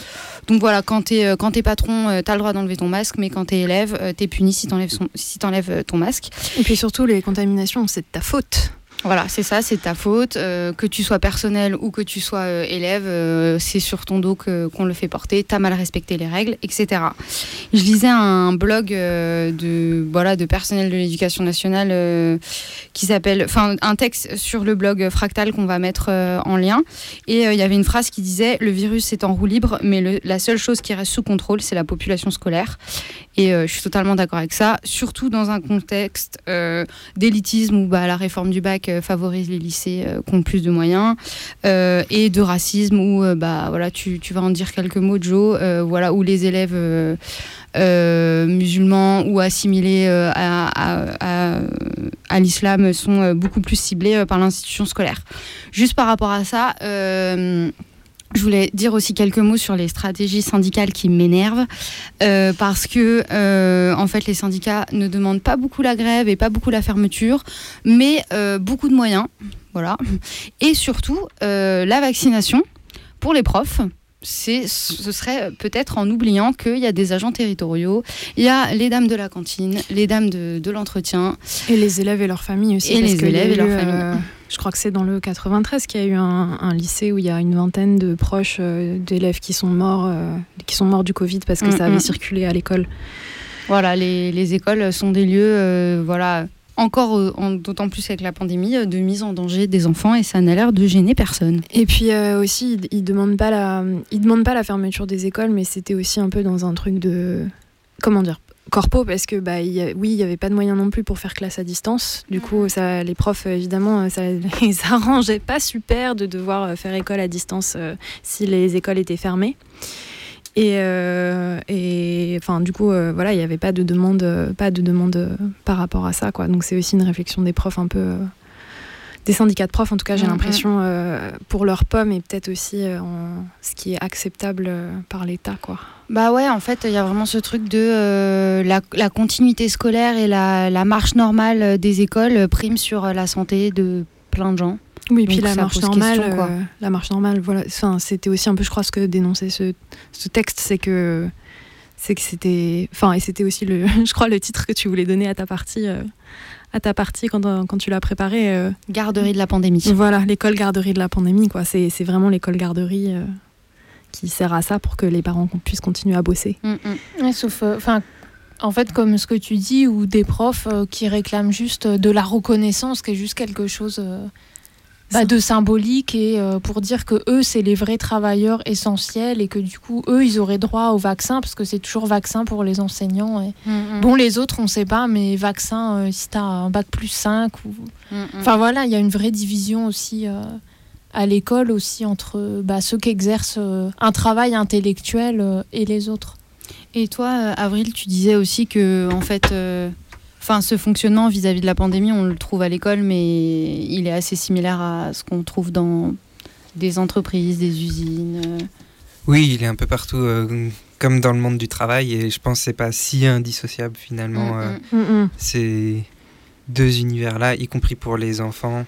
C: Donc voilà, quand euh, quand t'es patron, euh, t'as le droit d'enlever ton masque, mais quand t'es élève, euh, t'es puni si t'enlèves son- si ton masque.
D: Et puis surtout, les contaminations, c'est de ta faute.
C: Voilà, c'est ça, c'est ta faute. Euh, que tu sois personnel ou que tu sois euh, élève, euh, c'est sur ton dos qu'on le fait porter. T'as mal respecté les règles, etc. Je lisais un blog de voilà de personnel de l'éducation nationale qui s'appelle, enfin un texte sur le blog Fractal qu'on va mettre en lien. Et il y avait une phrase qui disait le virus est en roue libre, mais la seule chose qui reste sous contrôle, c'est la population scolaire. Et je suis totalement d'accord avec ça, surtout dans un contexte d'élitisme où bah, la réforme du bac favorise les lycées euh, qui ont plus de moyens, euh, et de racisme où euh, bah, voilà, tu, tu vas en dire quelques mots, Joe, euh, voilà, où les élèves euh, euh, musulmans ou assimilés euh, à, à- l'islam sont euh, beaucoup plus ciblés euh, par l'institution scolaire. Juste par rapport à ça, euh, je voulais dire aussi quelques mots sur les stratégies syndicales qui m'énervent, euh, parce que euh, en fait les syndicats ne demandent pas beaucoup la grève et pas beaucoup la fermeture, mais euh, beaucoup de moyens, voilà, et surtout la vaccination pour les profs. C'est, ce serait peut-être en oubliant qu'il y a des agents territoriaux, il y a les dames de la cantine, les dames de, de l'entretien.
D: Et les élèves et leurs familles aussi.
C: Et
D: parce
C: les élèves et
D: eu,
C: leurs
D: euh,
C: familles.
D: je crois que c'est dans le 93 qu'il y a eu un, un lycée où il y a une vingtaine de proches euh, d'élèves qui sont morts, euh, qui sont morts du Covid parce que
C: Mm,
D: ça avait
C: mm.
D: circulé à l'école.
C: Voilà, les, les écoles sont des lieux, euh, voilà, encore euh, d'autant plus avec la pandémie, euh, de mise en danger des enfants et ça n'a l'air de gêner personne.
D: Et puis euh, aussi, ils, ils demandent pas la, ils demandent pas la fermeture des écoles, mais c'était aussi un peu dans un truc de, comment dire, corpo, parce que bah, il y a- oui, il y avait pas de moyens non plus pour faire classe à distance. Du coup, ça, les profs, évidemment, ça les arrangeait pas super de devoir faire école à distance euh, si les écoles étaient fermées. Et, euh, et enfin, du coup, euh, voilà, il n'y avait pas de demande, euh, pas de demande par rapport à ça, quoi. Donc c'est aussi une réflexion des profs un peu. des syndicats de profs, en tout cas, j'ai
C: Mhm.
D: l'impression, euh, pour leurs pommes et peut-être aussi en ce qui est acceptable par l'État, quoi.
C: Bah ouais, en fait, il y a vraiment ce truc de euh, la, la continuité scolaire et la, la marche normale des écoles prime sur la santé de plein de gens.
D: Oui, et puis
C: Donc
D: la marche normale,
C: question, quoi.
D: euh, la marche normale, voilà. Enfin, c'était aussi un peu, je crois, ce que dénonçait ce, ce texte, c'est que c'est que c'était, enfin, et c'était aussi le, je crois, le titre que tu voulais donner à ta partie, euh, à ta partie quand, euh, quand tu l'as préparé. euh,
C: Garderie de la pandémie.
D: Voilà, l'école garderie de la pandémie, quoi. C'est c'est vraiment l'école garderie euh, qui sert à ça pour que les parents puissent continuer à bosser.
C: Mm,
F: Ouais, sauf, euh, enfin, en fait, comme ce que tu dis, ou des profs euh, qui réclament juste de la reconnaissance, qui est juste quelque chose euh, bah, de symbolique et euh, pour dire que eux, c'est les vrais travailleurs essentiels et que du coup, eux, ils auraient droit au vaccin parce que c'est toujours vaccin pour les enseignants. Et...
C: Mm,
F: Bon, les autres, on sait pas, mais vaccin, euh, si t'as un bac plus 5 ou.
C: mm,
F: Enfin voilà, il y a une vraie division aussi euh, à l'école aussi entre bah, ceux qui exercent un travail intellectuel et les autres.
C: Et toi, Avril, tu disais aussi que, en fait, euh, enfin, ce fonctionnement vis-à-vis de la pandémie, on le trouve à l'école, mais il est assez similaire à ce qu'on trouve dans des entreprises, des usines. euh.
A: Oui, il est un peu partout, euh, comme dans le monde du travail, et je pense que c'est pas si indissociable finalement.
C: Mm,
A: euh,
D: Mm, mm.
A: ces deux univers-là, y compris pour les enfants.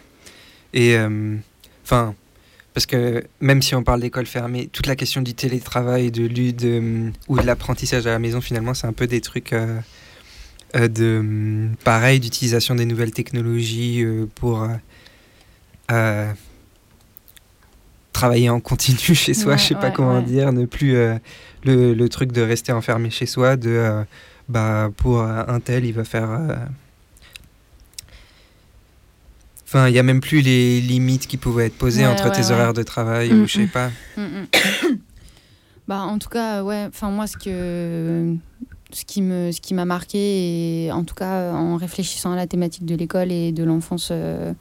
A: Et euh, enfin, parce que même si on parle d'école fermée, toute la question du télétravail, de, l'u- de ou de l'apprentissage à la maison, finalement, c'est un peu des trucs euh, euh, de hum, pareil, d'utilisation des nouvelles technologies euh, pour euh, euh, travailler en continu chez soi.
C: Ouais,
A: je sais pas comment
C: ouais.
A: dire, ne plus euh, le, le truc de rester enfermé chez soi, de euh, bah pour euh, un tel, il va faire. euh, Enfin, il y a même plus les limites qui pouvaient être posées entre tes horaires de travail
D: Mm,
A: ou je sais
D: mm.
A: pas.
C: Mm, mm. Bah, en tout cas, ouais. Enfin, moi, ce que ce qui me ce qui m'a marqué et en tout cas en réfléchissant à la thématique de l'école et de l'enfance euh,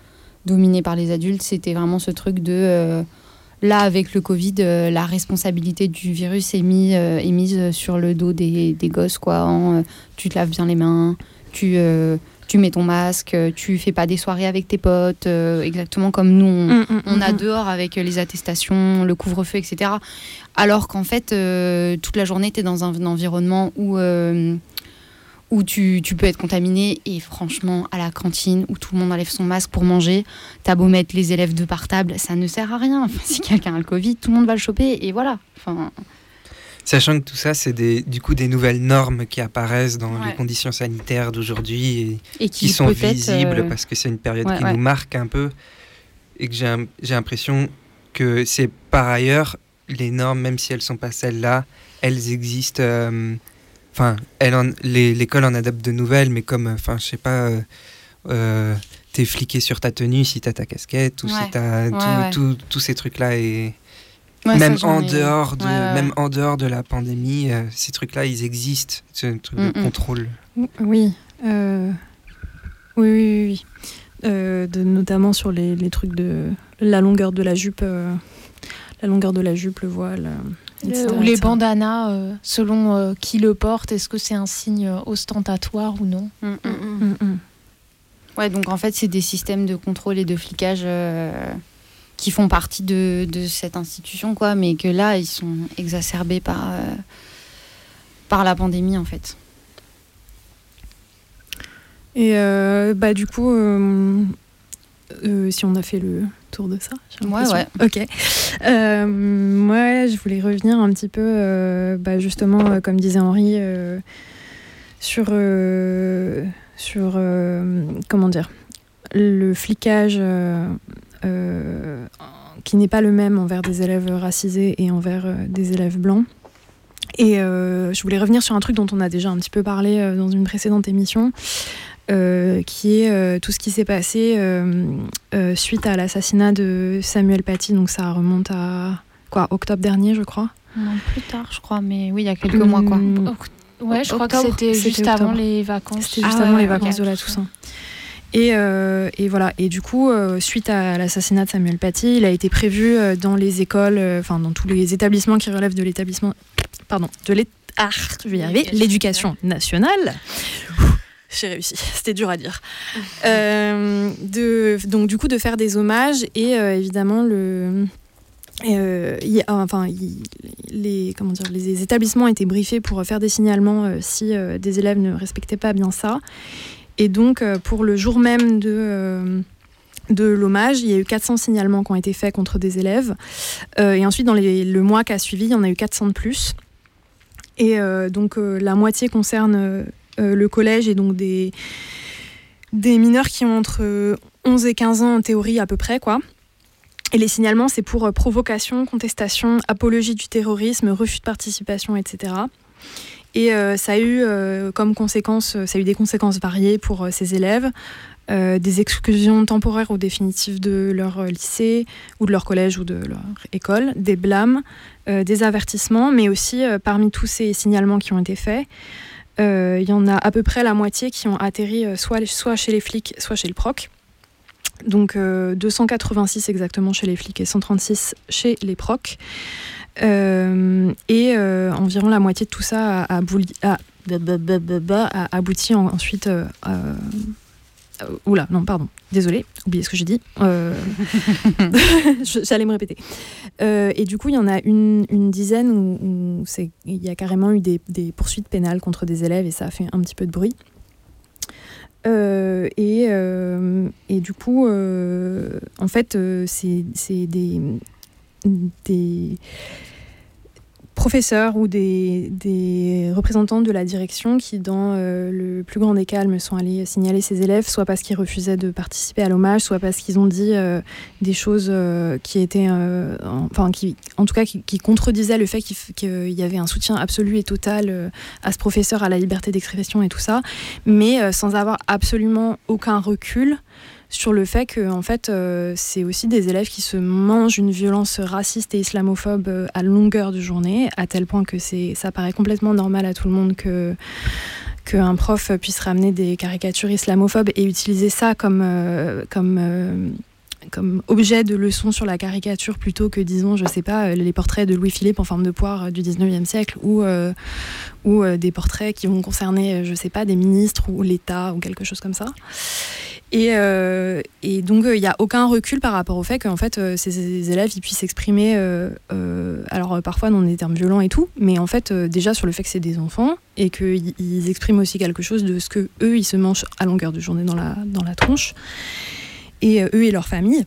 C: dominée par les adultes, c'était vraiment ce truc de euh, là avec le Covid, euh, la responsabilité du virus est, est mise sur le dos des, des gosses quoi. en, tu te laves bien les mains, tu tu mets ton masque, euh, tu fais pas des soirées avec tes potes, euh, exactement comme nous on,
D: Mm, mm,
C: on a
D: mm.
C: dehors avec les attestations, le couvre-feu, etc. Alors qu'en fait, euh, toute la journée, tu es dans un, environnement où, euh, où tu, tu peux être contaminé. Et franchement, à la cantine, où tout le monde enlève son masque pour manger, t'as beau mettre les élèves de par table, ça ne sert à rien. Enfin, si quelqu'un a le Covid, tout le monde va le choper. Et voilà. Enfin,
A: Sachant que tout ça, c'est des, du coup des nouvelles normes qui apparaissent dans
C: Ouais.
A: les conditions sanitaires d'aujourd'hui et,
C: et
A: qui
C: qui,
A: sont visibles
C: euh,
A: parce que c'est une période
C: ouais,
A: qui
C: ouais.
A: nous marque un peu et que j'ai l'impression que c'est par ailleurs les normes, même si elles sont pas celles-là, elles existent. euh, Enfin, l'école en adopte de nouvelles, mais comme, enfin, je sais pas. euh, T'es fliqué sur ta tenue si t'as ta casquette ou si t'as tous ces trucs-là et
C: Ouais,
A: même
C: ça,
A: en
C: ai-
A: dehors de
C: Ouais, ouais,
A: même en dehors de la pandémie, euh, ces trucs-là, ils existent. C'est un truc
C: Mm,
A: de
C: mm.
A: contrôle.
D: Oui, euh, oui, oui, oui. oui. Euh, de, notamment sur les, les trucs de la longueur de la jupe, euh, la longueur de la jupe, le voile, euh, etc.,
F: Ou les bandanas, euh, selon euh, qui le porte, est-ce que c'est un signe ostentatoire ou non
C: Mm, mm.
D: Mm, mm.
C: Ouais, donc en fait, c'est des systèmes de contrôle et de flicage euh, qui font partie de, de cette institution, quoi, mais que là, ils sont exacerbés par, euh, par la pandémie, en fait.
D: Et euh, bah, du coup, euh, si on a fait le tour de ça,
C: Ouais, ouais.
D: Ok. Moi, je voulais revenir un petit peu, bah, justement, comme disait Henri, sur, sur comment dire, le flicage euh, qui n'est pas le même envers des élèves racisés et envers euh, des élèves blancs. Et euh, je voulais revenir sur un truc dont on a déjà un petit peu parlé dans une précédente émission, euh, qui est euh, tout ce qui s'est passé euh, suite à l'assassinat de Samuel Paty. Donc ça remonte à quoi, octobre dernier, je crois.
C: Non, plus tard, je crois, mais oui, il y a quelques mois, quoi.
D: Hum,
E: Ouais, je crois que c'était juste avant les vacances.
D: C'était juste
E: Ah
D: avant
E: ouais,
D: les vacances de la Toussaint. Et, euh, et voilà. Et du coup, euh, suite à l'assassinat de Samuel Paty, il a été prévu euh, dans les écoles, enfin dans tous les établissements qui relèvent de l'établissement, pardon, de ah, l'éducation nationale. J'ai réussi, c'était dur à dire. De, donc du coup de faire des hommages et évidemment le euh, y enfin, les, comment dire, les établissements étaient briefés pour faire des signalements euh, si euh, des élèves ne respectaient pas bien ça. Et donc, euh, pour le jour même de, euh, de l'hommage, il y a eu 400 signalements qui ont été faits contre des élèves. Euh, et ensuite, dans le mois qui a suivi, il y en a eu 400 de plus. Et donc, la moitié concerne le collège et donc des, des mineurs qui ont entre euh, 11 et 15 ans en théorie à peu près, quoi. Et les signalements, c'est pour provocation, contestation, apologie du terrorisme, refus de participation, etc. Et euh, ça a eu euh, comme conséquence, euh, ça a eu des conséquences variées pour ces élèves, des exclusions temporaires ou définitives de leur lycée ou de leur collège ou de leur école, des blâmes, des avertissements, mais aussi parmi tous ces signalements qui ont été faits, il y en a à peu près la moitié qui ont atterri soit, chez les flics, soit chez le proc. Donc euh, 286 exactement chez les flics et 136 chez les procs. Euh, et euh, environ la moitié de tout ça a, abouti en- ensuite. oula, non, pardon, désolé, oubliez ce que j'ai dit. Euh, J'allais me répéter. Et du coup, il y en a une, dizaine où, il y a carrément eu des, poursuites pénales contre des élèves et ça a fait un petit peu de bruit. Et, du coup, en fait, c'est des, des professeurs ou des, représentants de la direction qui, dans euh, le plus grand des calmes, sont allés signaler ces élèves, soit parce qu'ils refusaient de participer à l'hommage, soit parce qu'ils ont dit euh, des choses euh, qui étaient, en- enfin, qui, en tout cas, qui, contredisaient le fait qu'il y avait un soutien absolu et total à ce professeur, à la liberté d'expression et tout ça, mais sans avoir absolument aucun recul sur le fait que en fait euh, c'est aussi des élèves qui se mangent une violence raciste et islamophobe euh, à longueur de journée à tel point que c'est ça paraît complètement normal à tout le monde que qu'un prof puisse ramener des caricatures islamophobes et utiliser ça comme euh, comme comme objet de leçon sur la caricature plutôt que disons je sais pas les portraits de Louis-Philippe en forme de poire du 19e siècle ou ou des portraits qui vont concerner je sais pas des ministres ou l'État ou quelque chose comme ça et, euh, et donc, il n'y a aucun recul par rapport au fait qu'en fait, euh, ces élèves ils puissent s'exprimer, euh, euh, alors euh, parfois dans des termes violents et tout, mais en fait, euh, déjà sur le fait que c'est des enfants et qu'ils ils expriment aussi quelque chose de ce que eux ils se mangent à longueur de journée dans la, dans la tronche, et euh, eux et leur famille.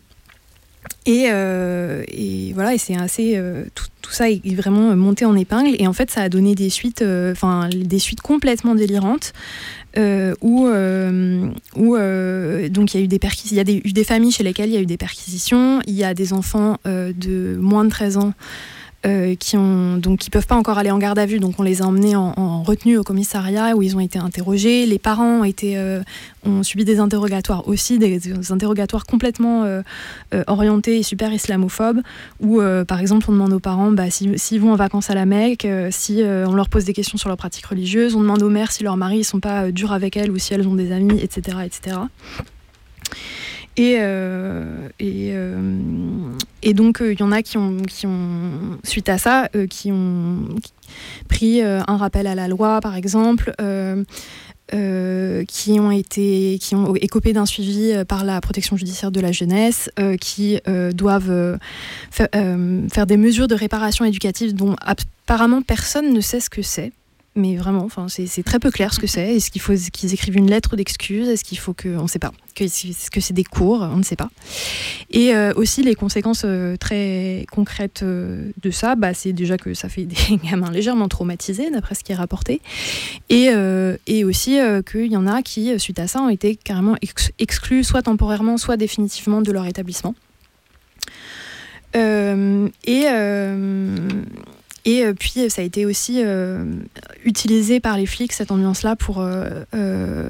D: Et, euh, et voilà, et c'est assez. euh, tout, ça est vraiment monté en épingle. Et en fait, ça a donné des suites, euh, enfin, des suites complètement délirantes. Euh, où, euh, euh, donc il y a eu des il y a eu des familles chez lesquelles il y a eu des perquisitions. Il y a des enfants de moins de 13 ans euh, qui ont donc qui peuvent pas encore aller en garde à vue, donc on les a emmenés en, en retenue au commissariat où ils ont été interrogés. Les parents ont euh, subi des interrogatoires aussi, des, interrogatoires complètement euh, orientés et super islamophobes, où par exemple on demande aux parents bah, si- s'ils vont en vacances à la Mecque, si on leur pose des questions sur leurs pratiques religieuses, on demande aux mères si leurs maris sont pas durs avec elles ou si elles ont des amis, etc., etc. Et, euh, euh, et donc, il y en a qui ont, suite à ça, euh, qui ont pris euh, un rappel à la loi, par exemple. Euh, euh, qui ont été qui ont écopé d'un suivi euh, par la protection judiciaire de la jeunesse, euh, qui euh, doivent euh, fa- euh, faire des mesures de réparation éducative dont apparemment personne ne sait ce que c'est. Mais vraiment, enfin, c'est très peu clair ce que c'est. Est-ce qu'il faut qu'ils écrivent une lettre d'excuse? Est-ce qu'il faut que, on ne sait pas, que est-ce que c'est des cours? On ne sait pas. Et euh, aussi les conséquences euh, très concrètes euh, de ça, bah, c'est déjà que ça fait des gamins légèrement traumatisés, d'après ce qui est rapporté, et, et aussi qu'il y en a qui, suite à ça, ont été carrément ex- exclus, soit temporairement, soit définitivement de leur établissement. Et, et euh, puis, ça a été aussi euh, utilisé par les flics, cette ambiance-là, pour, euh, euh,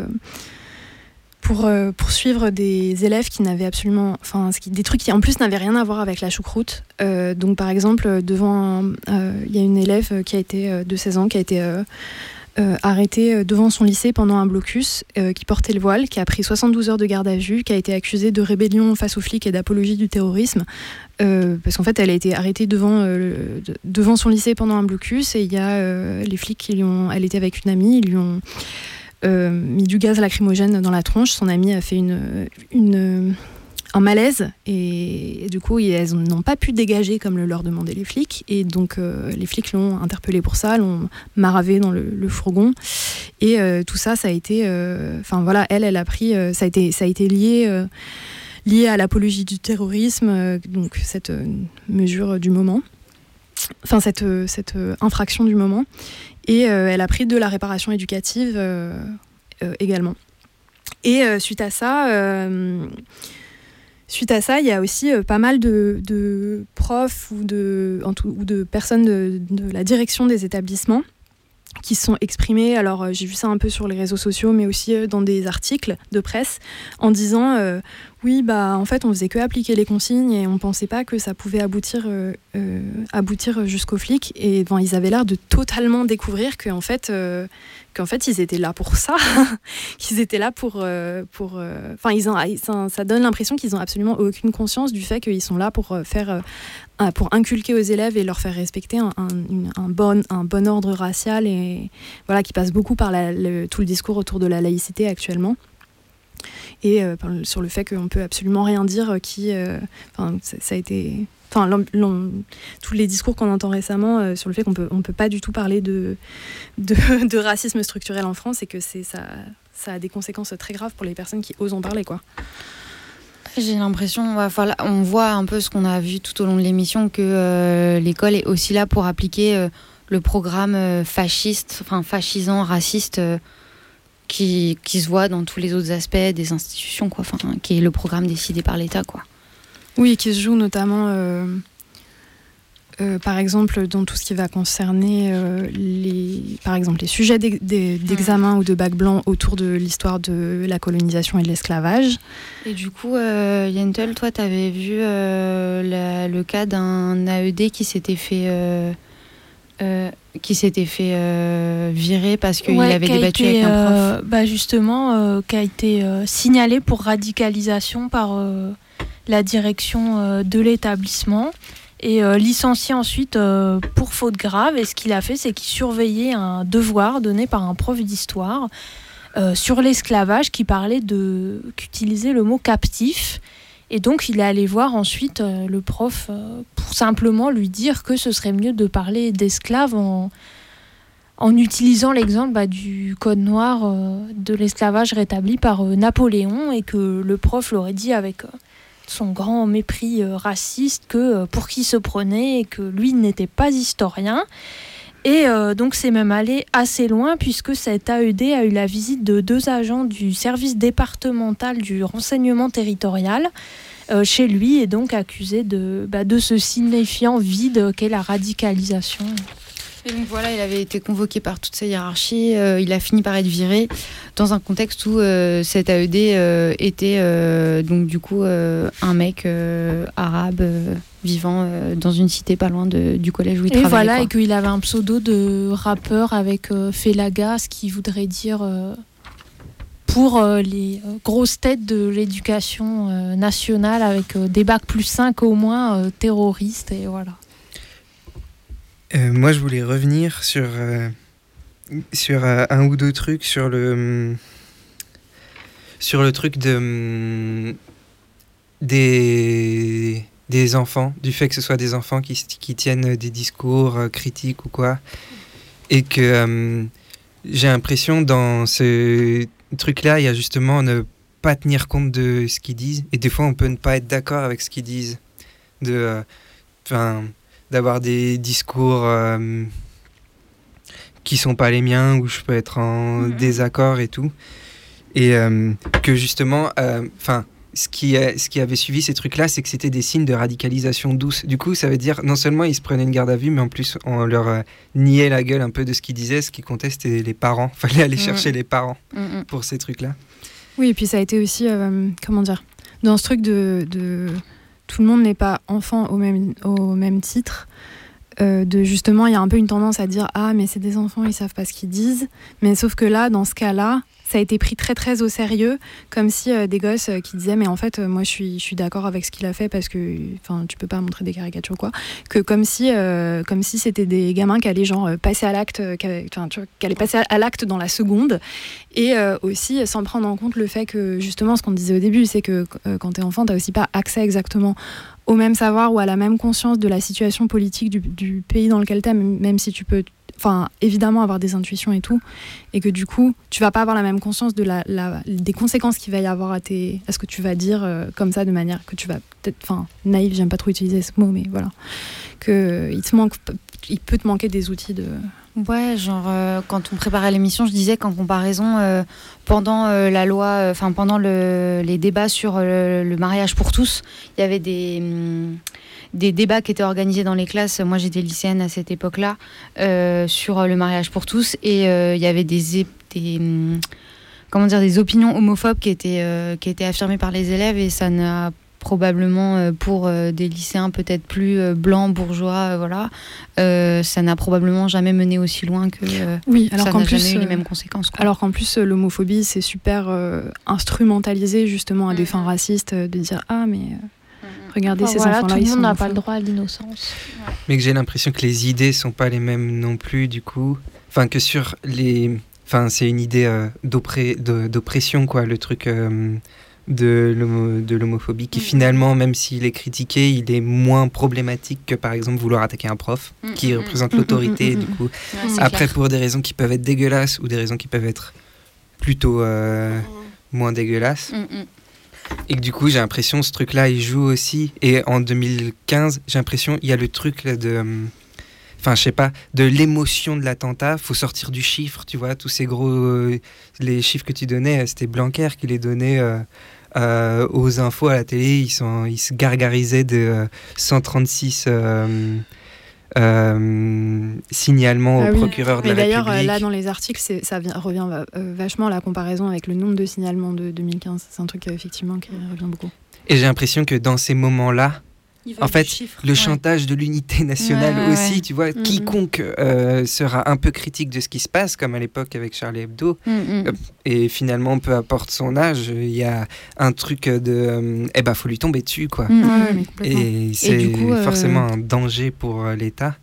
D: pour euh, poursuivre des élèves qui n'avaient absolument. Enfin, des trucs qui, en plus, n'avaient rien à voir avec la choucroute. Euh, donc, par exemple, devant. euh, Il y a une élève qui a été euh, de 16 ans qui a été. Euh, arrêtée euh, devant son lycée pendant un blocus, euh, qui portait le voile, qui a pris 72 heures de garde à vue, qui a été accusée de rébellion face aux flics et d'apologie du terrorisme, euh, parce qu'en fait elle a été arrêtée devant, devant son lycée pendant un blocus et il y a les flics qui lui ont, elle était avec une amie, ils lui ont mis du gaz lacrymogène dans la tronche, son amie a fait une, un malaise et, du coup elles n'ont pas pu dégager comme le leur demandaient les flics. Et donc euh, les flics l'ont interpellé pour ça, l'ont maravé dans le, fourgon. Et euh, tout ça ça a été euh, enfin voilà elle elle a pris ça a été ça a été lié lié à l'apologie du terrorisme donc cette mesure du moment. Enfin cette, cette infraction du moment. Et elle a pris de la réparation éducative également. Et suite à ça Suite à ça, il y a aussi euh, pas mal de, profs ou de, personnes de, la direction des établissements qui se sont exprimés. Alors, euh, j'ai vu ça un peu sur les réseaux sociaux, mais aussi euh, dans des articles de presse, en disant oui, bah en fait, on faisait que appliquer les consignes et on pensait pas que ça pouvait aboutir, euh, euh, aboutir jusqu'aux flics. Et ben, ils avaient l'air de totalement découvrir qu'en fait, euh, qu'en fait, ils étaient là pour ça, qu'ils étaient là pour, euh, pour, euh, enfin, ils ont, ça, donne l'impression qu'ils ont absolument aucune conscience du fait qu'ils sont là pour faire, pour inculquer aux élèves et leur faire respecter un, bon, un bon ordre racial et voilà, qui passe beaucoup par tout le discours autour de la laïcité actuellement et euh, sur le fait qu'on peut absolument rien dire euh, qui, euh, enfin, ça a été, enfin, tous les discours qu'on entend récemment sur le fait qu'on peut, on peut pas du tout parler de, de, racisme structurel en France et que ça, ça a des conséquences très graves pour les personnes qui osent en parler.
C: J'ai l'impression, on voit un peu ce qu'on a vu tout au long de l'émission, que l'école est aussi là pour appliquer le programme fasciste, enfin fascisant, raciste, qui, qui se voit dans tous les autres aspects des institutions, quoi, enfin, qui est le programme décidé par l'État, quoi.
D: Oui, qui se joue notamment, euh, euh, par exemple, dans tout ce qui va concerner euh, les, par exemple, les sujets d'ex- d'e- d'examen ou de bac blanc autour de l'histoire de la colonisation et de l'esclavage.
C: Et du coup, Yentel, toi, tu avais vu la- le cas d'un AED qui s'était fait, euh, qui s'était fait euh, virer parce qu'il
E: Ouais,
C: avait débattu
E: été,
C: avec un prof.
E: euh, bah justement, qui a été signalé pour radicalisation par la direction de l'établissement et licencié ensuite pour faute grave. Et ce qu'il a fait, c'est qu'il surveillait un devoir donné par un prof d'histoire sur l'esclavage qui parlait de qu'utilisait le mot captif. Et donc, il est allé voir ensuite euh, le prof euh, pour simplement lui dire que ce serait mieux de parler d'esclaves en, utilisant l'exemple bah, du code noir euh, de l'esclavage rétabli par Napoléon et que le prof l'aurait dit avec son grand mépris raciste que pour qui se prenait et que lui n'était pas historien. Et euh, donc c'est même allé assez loin puisque cet AED a eu la visite de deux agents du service départemental du renseignement territorial euh, chez lui et donc accusé bah, de ce signifiant vide qu'est la radicalisation.
C: Et donc voilà, il avait été convoqué par toute sa hiérarchie. euh, il a fini par être viré dans un contexte où euh, cet AED euh, était donc du coup un mec arabe vivant dans une cité pas loin de- du collège où il
E: Et
C: travaillait.
E: voilà,
C: quoi.
E: et qu'il avait un pseudo de rappeur avec Felaga, ce qui voudrait dire pour les grosses têtes de l'éducation nationale avec des bacs plus 5 au moins terroristes et voilà.
A: Euh, moi, je voulais revenir sur euh, sur euh, un ou deux trucs sur le hum, sur le truc de hum, des des enfants, du fait que ce soit des enfants qui, qui tiennent des discours critiques ou quoi, et que j'ai l'impression dans ce truc-là, il y a justement ne pas tenir compte de ce qu'ils disent, et des fois on peut ne pas être d'accord avec ce qu'ils disent, de, enfin, d'avoir des discours euh, qui sont pas les miens, où je peux être en désaccord et tout, et euh, que justement, euh, enfin. ce qui, ce qui avait suivi ces trucs-là, c'est que c'était des signes de radicalisation douce. Du coup, ça veut dire non seulement ils se prenaient une garde à vue, mais en plus on leur euh, niait la gueule un peu de ce qu'ils disaient. Ce qui comptait, c'était les parents. Fallait aller
D: Mhm.
A: chercher les parents
C: Mhm.
A: pour ces trucs-là.
D: Oui, et puis ça a été aussi, comment dire, dans ce truc de, de tout le monde n'est pas enfant au même, au même titre. euh, de justement, il y a un peu une tendance à dire ah mais c'est des enfants, ils savent pas ce qu'ils disent. Mais sauf que là, dans ce cas-là, ça a été pris très très au sérieux, comme si euh, des gosses euh, qui disaient mais en fait euh, moi je suis je suis d'accord avec ce qu'il a fait parce que enfin tu peux pas montrer des caricatures quoi, que comme si comme si c'était des gamins qui allaient genre passer à l'acte, enfin, tu vois, qui allaient passer à- l'acte dans la seconde. Et aussi sans prendre en compte le fait que justement ce qu'on disait au début c'est que quand tu es enfant tu aussi pas accès exactement au même savoir ou à la même conscience de la situation politique du, du pays dans lequel tu es même si tu peux enfin évidemment avoir des intuitions et tout et que du coup tu vas pas avoir la même conscience des conséquences qu'il va y avoir à, ce que tu vas dire euh, comme ça de manière que tu vas peut-être enfin naïf j'aime pas trop utiliser ce mot mais voilà. Que il te manque il peut te manquer des outils de
C: Ouais, genre euh, quand on préparait l'émission, je disais qu'en comparaison, euh, pendant la loi, enfin pendant le- les débats sur le mariage pour tous, il y avait des, hum, des débats qui étaient organisés dans les classes. Moi, j'étais lycéenne à cette époque-là euh, sur euh, le mariage pour tous, et euh, il y avait des, hum, comment dire des opinions homophobes qui étaient qui étaient affirmées par les élèves, et ça n'a probablement pour des lycéens peut-être plus blancs, bourgeois, voilà, euh, ça n'a probablement jamais mené aussi loin que euh,
D: Oui, alors
C: ça
D: qu'en
C: n'a
D: plus,
C: jamais eu les mêmes conséquences. quoi.
D: Alors qu'en plus, l'homophobie, c'est super euh, instrumentalisé justement à des fins racistes, de dire Ah, mais regardez
E: Enfin,
D: ces
E: voilà,
D: enfants-là,
E: tout le monde n'a pas le droit à l'innocence.
A: Mais que j'ai l'impression que les idées sont pas les mêmes non plus, du coup. Enfin, que sur les. Enfin, c'est une idée euh, d'oppression, quoi, le truc euh, de l'homo- de l'homophobie, qui finalement, même s'il est critiqué, il est moins problématique que par exemple vouloir attaquer un prof,
C: Mm,
A: qui
C: mm,
A: représente
C: mm,
A: l'autorité,
C: mm, mm,
A: du
C: mm.
A: coup.
C: Ouais,
A: Après,
C: clair.
A: pour des raisons qui peuvent être dégueulasses ou des raisons qui peuvent être plutôt euh, moins dégueulasses. Et que du coup, j'ai l'impression ce truc-là, il joue aussi. Et en 2015, j'ai l'impression il y a le truc de. hum, Enfin, je sais pas, de l'émotion de l'attentat. Faut sortir du chiffre, tu vois, tous ces gros. euh, les chiffres que tu donnais, euh, c'était Blanquer qui les donnait. euh, euh, aux infos à la télé, ils, sont, ils se gargarisaient de euh, 136 euh, signalements
D: Ah
A: au
D: oui.
A: procureur de la
D: d'ailleurs, euh,
A: République.
D: là, dans les articles, ça vient- revient euh, vachement à la comparaison avec le nombre de signalements de 2015. C'est un truc, effectivement, qui revient beaucoup.
A: Et j'ai l'impression que dans ces moments-là, en fait,
D: chiffre.
A: le
D: Ouais.
A: chantage de l'unité nationale
D: Ouais,
A: aussi,
D: ouais.
A: tu vois, quiconque euh, sera un peu critique de ce qui se passe, comme à l'époque avec Charlie Hebdo, euh, et finalement, peu importe son âge, il y a un truc de, euh, eh ben, faut lui tomber dessus, quoi.
C: Mm, mm.
A: Et c'est
C: euh,
A: forcément un danger pour l'État.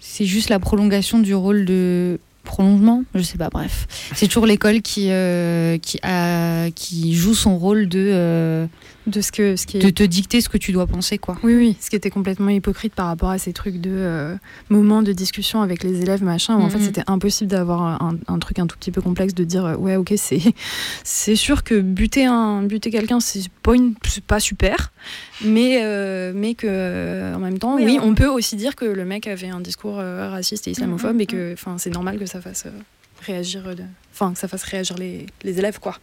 C: c'est juste la prolongation du rôle de prolongement, je sais pas, bref. C'est toujours l'école qui, euh, qui, a, qui joue son rôle de, euh,
D: de, ce que, ce qui est-
C: de te dicter ce que tu dois penser. quoi.
D: Oui, oui, ce qui était complètement hypocrite par rapport à ces trucs de euh, moments de discussion avec les élèves, machin, où en fait
C: Mhm.
D: c'était impossible d'avoir un, un truc un tout petit peu complexe de dire euh, ouais, ok, c'est c'est sûr que buter un buter quelqu'un c'est pas une pas super, mais euh, mais que en même temps,
E: Oui,
D: oui, on peut aussi dire que le mec avait un discours raciste et islamophobe et que enfin c'est normal que ça fasse réagir, enfin que ça fasse réagir les, les élèves quoi.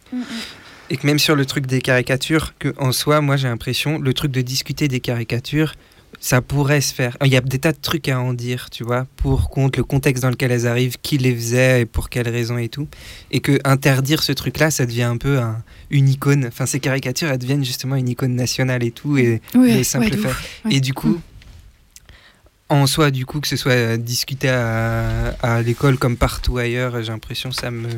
A: Et que même sur le truc des caricatures, que en soi, moi j'ai l'impression, le truc de discuter des caricatures, ça pourrait se faire. Il y a des tas de trucs à en dire, tu vois, pour contre le contexte dans lequel elles arrivent, qui les faisait et pour quelles raisons et tout. Et que interdire ce truc-là, ça devient un peu un- une icône. Enfin, ces caricatures, elles deviennent justement une icône nationale et tout. Et
D: ouais, ouais.
A: Et du coup. En soi, du coup, que ce soit discuté à, à l'école comme partout ailleurs, j'ai l'impression ça me.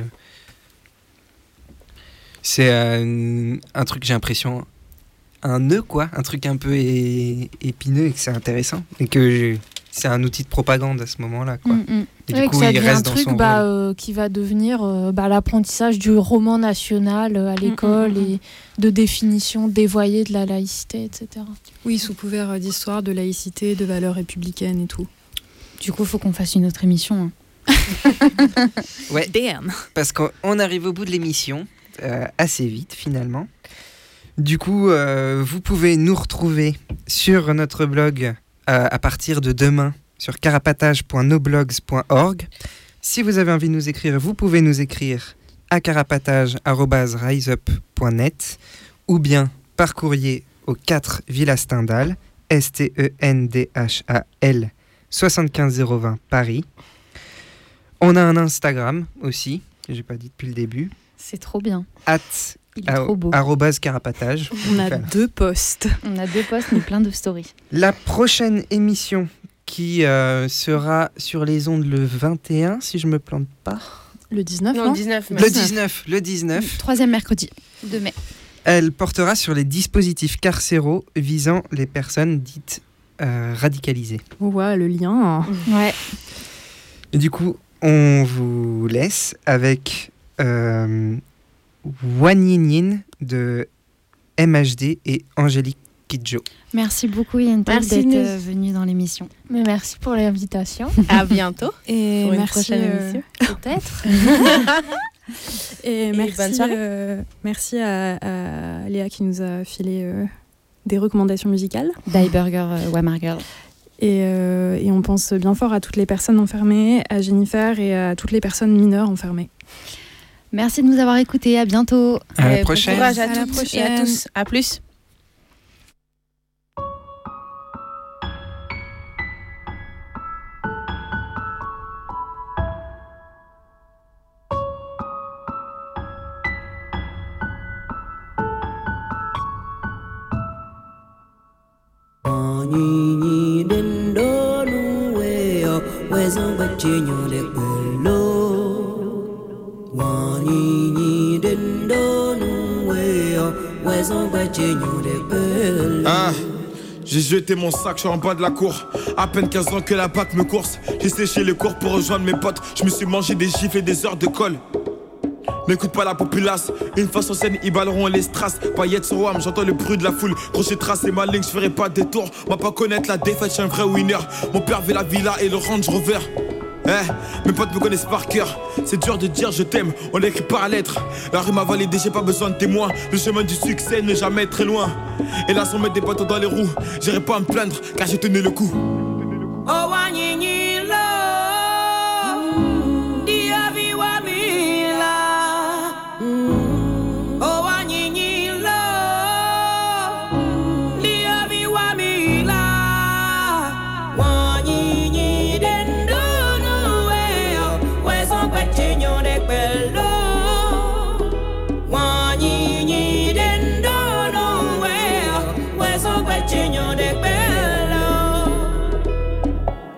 A: C'est euh, un truc, j'ai l'impression, un nœud, quoi. Un truc un peu épineux et que c'est intéressant. Et que c'est un outil de propagande à ce moment-là. Quoi.
E: Mm, mm.
A: Et du
E: Ouais,
A: coup,
E: que ça
A: il reste
E: un
A: dans
E: truc
A: son
E: bah, euh, qui va devenir euh, bah, l'apprentissage du roman national euh, à l'école
D: mm, mm.
E: et de définition dévoyée de la laïcité, etc.
D: Oui, sous couvert d'histoire, de laïcité, de valeurs républicaines et tout.
C: Du coup, faut qu'on fasse une autre émission. hein.
A: Ouais.
C: Damn.
A: Parce qu'on on arrive au bout de l'émission euh, assez vite finalement. Du coup, euh, vous pouvez nous retrouver sur notre blog euh, à partir de demain sur carapatage.noblogs.org. Si vous avez envie de nous écrire, vous pouvez nous écrire à carapatage.riseup.net ou bien par courrier au 4 Villa Stendhal, E S-T-E-N-D-H-A-L, 75020 Paris. On a un Instagram aussi, j'ai pas dit depuis le début,
C: C'est trop bien.
A: at
C: Il est trop beau.
A: carapatage.
D: On a deux postes.
C: On a deux posts, mais plein de stories.
A: La prochaine émission qui euh, sera sur les ondes le 21, si je me plante pas.
D: Le 19,
F: Non,
D: non
F: 19.
A: Le 19, le 19.
C: Troisième mercredi de mai.
A: Elle portera sur les dispositifs carcéraux visant les personnes dites euh, radicalisées.
D: Ouais, le lien.
C: Ouais.
A: Et du coup, on vous laisse avec euh, Wan Yin Yin de MHD et Angélique Kidjo.
C: Merci beaucoup
F: Merci,
C: d'être
F: Nus.
C: euh, venu dans l'émission.
E: Mais merci pour l'invitation.
F: À bientôt.
D: Et
F: Pour une
D: merci,
F: prochaine
D: euh,
F: émission.
E: Peut-être.
D: Et,
F: Et
D: merci,
F: bonne soirée.
D: euh, merci à, à Léa qui nous a filé euh, des recommandations musicales.
C: Die Burger, euh, Weimar Girl.
D: Et, euh, et on pense bien fort à toutes les personnes enfermées, à Jennifer et à toutes les personnes mineures enfermées.
C: Merci de nous avoir écoutés. À bientôt.
A: À la
F: bon courage à, et tous. À plus.
L: Ah, j'ai jeté mon sac, je suis en bas de la cour. À peine 15 ans que la PAC me course. J'ai séché les cours pour rejoindre mes potes. Je me suis mangé des gifles et des heures de colle. N'écoute pas la populace, une fois sur scène, ils balleront les strass. Paillettes sur WAM, j'entends le bruit de la foule. Crochet trace et ma ligne, je ferai pas de détour. Moi pas connaître la défaite, je un vrai winner. Mon père veut la villa et le Range Rover. Eh, mes potes me connaissent par cœur. C'est dur de dire je t'aime, on l'écrit par lettre. La rue m'a validé, j'ai pas besoin de témoins. Le chemin du succès n'est jamais très loin. Et là, sans mettre des bâtons dans les roues, j'irai pas me plaindre car j'ai tenu le coup.
M: Oh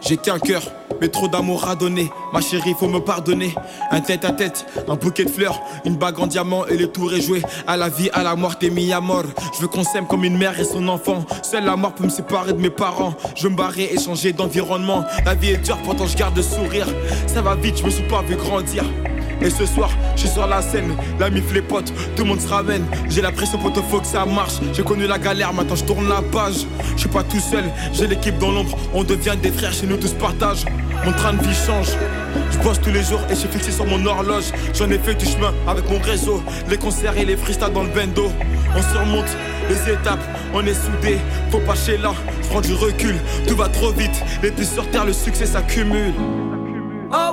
L: J'ai qu'un cœur, mais trop d'amour à donner. Ma chérie, faut me pardonner. Un tête à tête, un bouquet de fleurs, une bague en diamant et le tour est joué. À la vie, à la mort, t'es mis à mort. Je veux qu'on s'aime comme une mère et son enfant. Seule la mort peut me séparer de mes parents. Je me barrer et changer d'environnement. La vie est dure, pourtant je garde le sourire. Ça va vite, je me suis pas vu grandir. Et ce soir, je suis sur la scène, la mif les potes, tout le monde se ramène. J'ai la pression pour te faut que ça marche. J'ai connu la galère, maintenant je tourne la page. Je suis pas tout seul, j'ai l'équipe dans l'ombre. On devient des frères, chez nous tous partage. Mon train de vie change. Je bosse tous les jours et je suis fixé sur mon horloge. J'en ai fait du chemin avec mon réseau. Les concerts et les freestyles dans le bendo. On surmonte les étapes, on est soudés. Faut pas chez là, je prends du recul. Tout va trop vite, les pieds sur terre, le succès s'accumule.
M: Oh